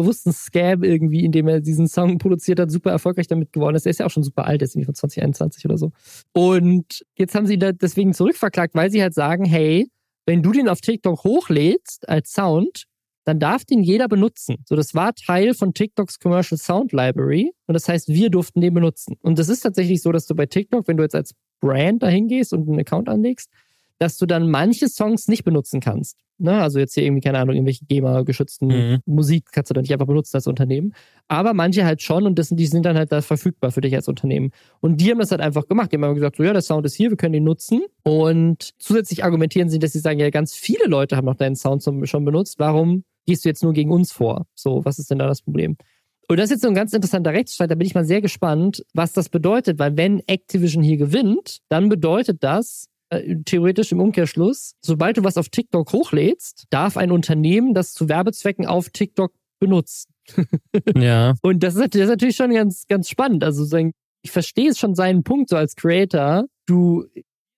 bewussten Scam irgendwie, in dem er diesen Song produziert hat, super erfolgreich damit geworden ist. Er ist ja auch schon super alt, ist irgendwie von 2021 oder so. Und jetzt haben sie da deswegen zurückverklagt, weil sie halt sagen, hey, wenn du den auf TikTok hochlädst als Sound, dann darf den jeder benutzen. So, das war Teil von TikToks Commercial Sound Library und das heißt, wir durften den benutzen. Und das ist tatsächlich so, dass du bei TikTok, wenn du jetzt als Brand dahin gehst und einen Account anlegst, dass du dann manche Songs nicht benutzen kannst. Ne? Also jetzt hier irgendwie, keine Ahnung, irgendwelche GEMA-geschützten mhm. Musik kannst du dann nicht einfach benutzen als Unternehmen. Aber manche halt schon und das, die sind dann halt da verfügbar für dich als Unternehmen. Und die haben das halt einfach gemacht. Die haben gesagt, so ja, der Sound ist hier, wir können ihn nutzen. Und zusätzlich argumentieren sie, dass sie sagen, ja, ganz viele Leute haben noch deinen Sound schon benutzt. Warum gehst du jetzt nur gegen uns vor? So, was ist denn da das Problem? Und das ist jetzt so ein ganz interessanter Rechtsstreit. Da bin ich mal sehr gespannt, was das bedeutet, weil wenn Activision hier gewinnt, dann bedeutet das, theoretisch im Umkehrschluss, sobald du was auf TikTok hochlädst, darf ein Unternehmen das zu Werbezwecken auf TikTok benutzen. [LAUGHS] ja. Und das ist, das ist, natürlich schon ganz, ganz spannend. Also ich verstehe es schon seinen Punkt so als Creator. Du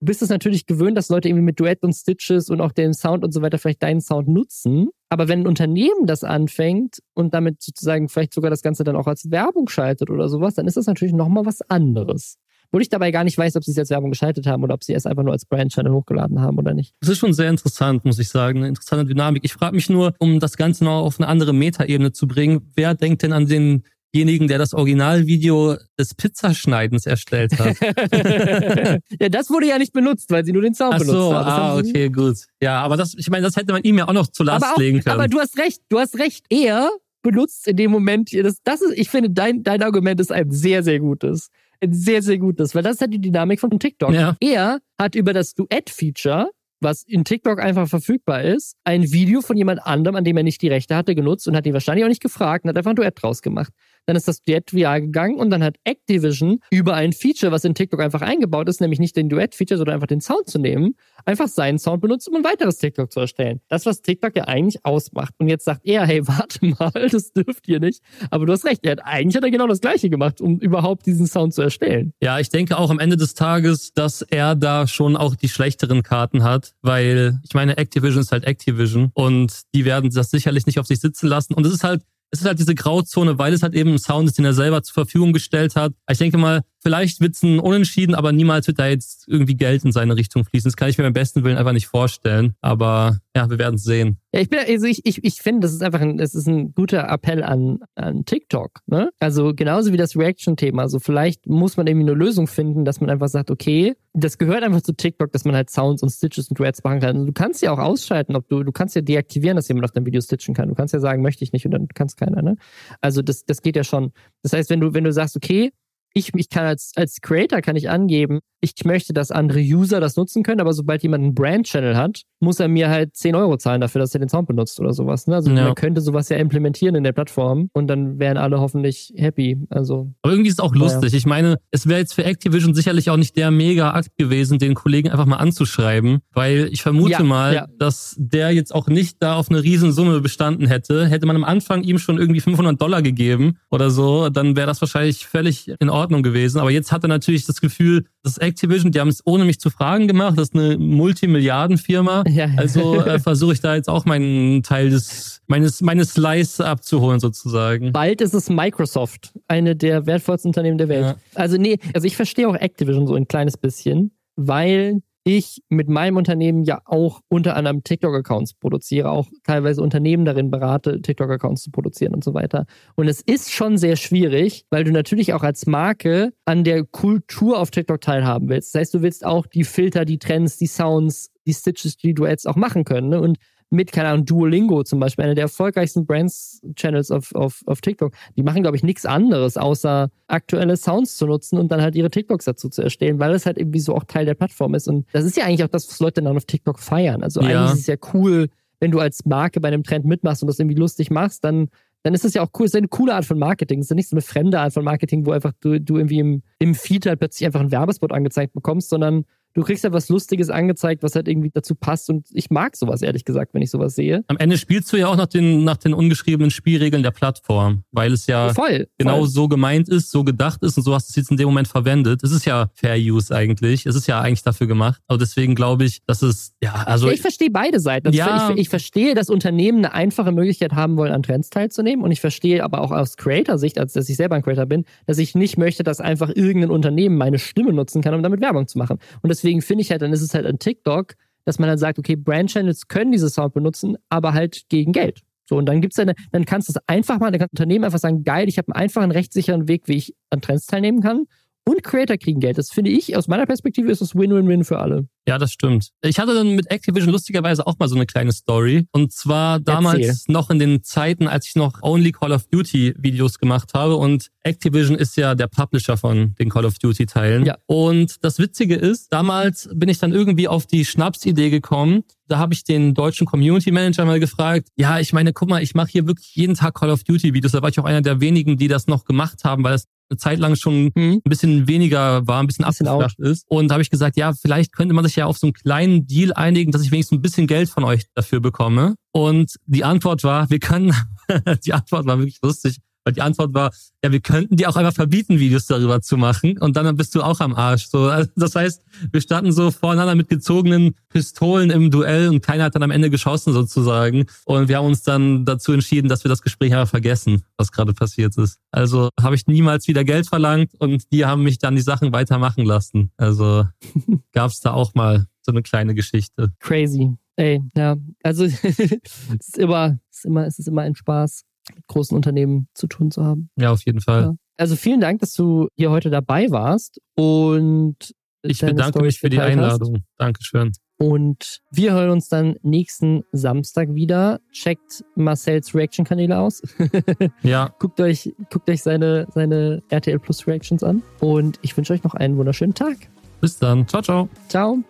bist es natürlich gewöhnt, dass Leute irgendwie mit Duett und Stitches und auch den Sound und so weiter vielleicht deinen Sound nutzen. Aber wenn ein Unternehmen das anfängt und damit sozusagen vielleicht sogar das Ganze dann auch als Werbung schaltet oder sowas, dann ist das natürlich nochmal was anderes. Wo ich dabei gar nicht weiß, ob sie es als Werbung geschaltet haben oder ob sie es einfach nur als Brand-Channel hochgeladen haben oder nicht. Das ist schon sehr interessant, muss ich sagen. Eine interessante Dynamik. Ich frage mich nur, um das Ganze noch auf eine andere Metaebene zu bringen, wer denkt denn an denjenigen, der das Originalvideo des Pizzaschneidens erstellt hat. [LAUGHS] ja, das wurde ja nicht benutzt, weil sie nur den Sound Ach benutzt so, haben. Das ah, haben okay, gut. Ja, aber das, ich meine, das hätte man ihm ja auch noch zu Last auch, legen können. aber du hast recht, du hast recht. Er benutzt in dem Moment, das, das ist, ich finde, dein, dein Argument ist ein sehr, sehr gutes. Sehr, sehr gutes, weil das ist halt die Dynamik von TikTok. Ja. Er hat über das Duett-Feature, was in TikTok einfach verfügbar ist, ein Video von jemand anderem, an dem er nicht die Rechte hatte, genutzt und hat ihn wahrscheinlich auch nicht gefragt und hat einfach ein Duett draus gemacht. Dann ist das Duett VR gegangen und dann hat Activision über ein Feature, was in TikTok einfach eingebaut ist, nämlich nicht den Duett-Feature, sondern einfach den Sound zu nehmen, einfach seinen Sound benutzt, um ein weiteres TikTok zu erstellen. Das, was TikTok ja eigentlich ausmacht. Und jetzt sagt er, hey, [LAUGHS] warte mal, das dürft ihr nicht. Aber du hast recht, er hat, eigentlich hat er genau das Gleiche gemacht, um überhaupt diesen Sound zu erstellen. Ja, ich denke auch am Ende des Tages, dass er da schon auch die schlechteren Karten hat, weil ich meine, Activision ist halt Activision und die werden das sicherlich nicht auf sich sitzen lassen. Und es ist halt, es ist halt diese Grauzone, weil es halt eben ein Sound ist, den er selber zur Verfügung gestellt hat. Ich denke mal, vielleicht wird's ein Unentschieden, aber niemals wird da jetzt irgendwie Geld in seine Richtung fließen. Das kann ich mir beim besten Willen einfach nicht vorstellen. Aber ja, wir werden sehen. Ja, ich also ich, ich, ich finde, das ist einfach ein, das ist ein guter Appell an, an TikTok, ne? Also genauso wie das Reaction-Thema. Also vielleicht muss man irgendwie eine Lösung finden, dass man einfach sagt, okay, das gehört einfach zu TikTok, dass man halt Sounds und Stitches und Duets machen kann. Und du kannst ja auch ausschalten, ob du, du kannst ja deaktivieren, dass jemand auf deinem Video stitchen kann. Du kannst ja sagen, möchte ich nicht und dann kann es keiner, ne? Also das, das geht ja schon. Das heißt, wenn du, wenn du sagst, okay, ich, ich kann als, als Creator kann ich angeben, ich möchte, dass andere User das nutzen können, aber sobald jemand einen Brand-Channel hat, muss er mir halt 10 Euro zahlen dafür, dass er den Sound benutzt oder sowas. Ne? Also Ja. man könnte sowas ja implementieren in der Plattform und dann wären alle hoffentlich happy. Also Aber irgendwie ist es auch lustig. Ich meine, es wäre jetzt für Activision sicherlich auch nicht der Mega-Akt gewesen, den Kollegen einfach mal anzuschreiben, weil ich vermute Ja, mal, dass der jetzt auch nicht da auf eine Riesensumme bestanden hätte. Hätte man am Anfang ihm schon irgendwie 500 Dollar gegeben oder so, dann wäre das wahrscheinlich völlig in Ordnung gewesen. Aber jetzt hat er natürlich das Gefühl, das ist Activision, die haben es ohne mich zu fragen gemacht, das ist eine Multimilliardenfirma. ja. Also äh, [LAUGHS] versuche ich da jetzt auch meinen Teil des meines meines Slice abzuholen sozusagen. Bald ist es Microsoft, eine der wertvollsten Unternehmen der Welt. Ja. Also nee, also ich verstehe auch Activision so ein kleines bisschen, weil ich mit meinem Unternehmen ja auch unter anderem TikTok-Accounts produziere, auch teilweise Unternehmen darin berate, TikTok-Accounts zu produzieren und so weiter. Und es ist schon sehr schwierig, weil du natürlich auch als Marke an der Kultur auf TikTok teilhaben willst. Das heißt, du willst auch die Filter, die Trends, die Sounds, die Stitches, die Duets auch machen können. Ne? Und mit, keine Ahnung, Duolingo zum Beispiel, einer der erfolgreichsten Brands-Channels auf, auf, auf TikTok, die machen, glaube ich, nichts anderes, außer aktuelle Sounds zu nutzen und dann halt ihre TikToks dazu zu erstellen, weil es halt irgendwie so auch Teil der Plattform ist. Und das ist ja eigentlich auch das, was Leute dann auf TikTok feiern. Also Ja. eigentlich ist es ja cool, wenn du als Marke bei einem Trend mitmachst und das irgendwie lustig machst, dann dann ist das ja auch cool. Es ist eine coole Art von Marketing. Es ist ja nicht so eine fremde Art von Marketing, wo einfach du, du irgendwie im, im Feed halt plötzlich einfach einen Werbespot angezeigt bekommst, sondern du kriegst ja was Lustiges angezeigt, was halt irgendwie dazu passt. Und ich mag sowas, ehrlich gesagt, wenn ich sowas sehe. Am Ende spielst du ja auch nach den, nach den ungeschriebenen Spielregeln der Plattform, weil es ja voll. genau voll. so gemeint ist, so gedacht ist und so hast du es jetzt in dem Moment verwendet. Es ist ja Fair Use eigentlich. Es ist ja eigentlich dafür gemacht. Aber deswegen glaube ich, dass es, ja, also. Ich verstehe beide Seiten. Also Ja. ich, ich verstehe, dass Unternehmen eine einfache Möglichkeit haben wollen, an Trends teilzunehmen. Und ich verstehe aber auch aus Creator-Sicht, als dass ich selber ein Creator bin, dass ich nicht möchte, dass einfach irgendein Unternehmen meine Stimme nutzen kann, um damit Werbung zu machen. Und deswegen finde ich halt, dann ist es halt an TikTok, dass man dann sagt, okay, Brand-Channels können diese Sound benutzen, aber halt gegen Geld. So, und dann gibt's eine, dann kannst du es einfach mal, dann kann das Unternehmen einfach sagen, geil, ich habe einen einfachen, rechtssicheren Weg, wie ich an Trends teilnehmen kann. Und Creator kriegen Geld. Das finde ich, aus meiner Perspektive ist das Win-Win-Win für alle. Ja, das stimmt. Ich hatte dann mit Activision lustigerweise auch mal so eine kleine Story. Und zwar damals Erzähl. noch in den Zeiten, als ich noch Only Call of Duty Videos gemacht habe. Und Activision ist ja der Publisher von den Call of Duty Teilen. Ja. Und das Witzige ist, damals bin ich dann irgendwie auf die Schnapsidee gekommen. Da habe ich den deutschen Community Manager mal gefragt. Ja, ich meine, guck mal, ich mache hier wirklich jeden Tag Call of Duty Videos. Da war ich auch einer der wenigen, die das noch gemacht haben, weil das eine Zeit lang schon Hm? ein bisschen weniger war, ein bisschen, Bisschen abgeflacht ist. Und da habe ich gesagt, ja, vielleicht könnte man sich ja auf so einen kleinen Deal einigen, dass ich wenigstens ein bisschen Geld von euch dafür bekomme. Und die Antwort war, wir können, [LAUGHS] die Antwort war wirklich lustig. Weil die Antwort war, ja, wir könnten dir auch einfach verbieten, Videos darüber zu machen und dann bist du auch am Arsch. So, also das heißt, wir standen so voreinander mit gezogenen Pistolen im Duell und keiner hat dann am Ende geschossen sozusagen. Und wir haben uns dann dazu entschieden, dass wir das Gespräch einfach vergessen, was gerade passiert ist. Also habe ich niemals wieder Geld verlangt und die haben mich dann die Sachen weitermachen lassen. Also [LAUGHS] gab es da auch mal so eine kleine Geschichte. Crazy. Ey, ja, also [LAUGHS] es ist immer, es ist immer, es ist immer ein Spaß, mit großen Unternehmen zu tun zu haben. Ja, auf jeden Fall. Ja. Also vielen Dank, dass du hier heute dabei warst und ich bedanke Storys mich für die Einladung. Hast. Dankeschön. Und wir hören uns dann nächsten Samstag wieder. Checkt Marcells Reaction-Kanäle aus. [LAUGHS] ja. Guckt euch, guckt euch seine, seine RTL Plus Reactions an. Und ich wünsche euch noch einen wunderschönen Tag. Bis dann. Ciao, ciao. Ciao.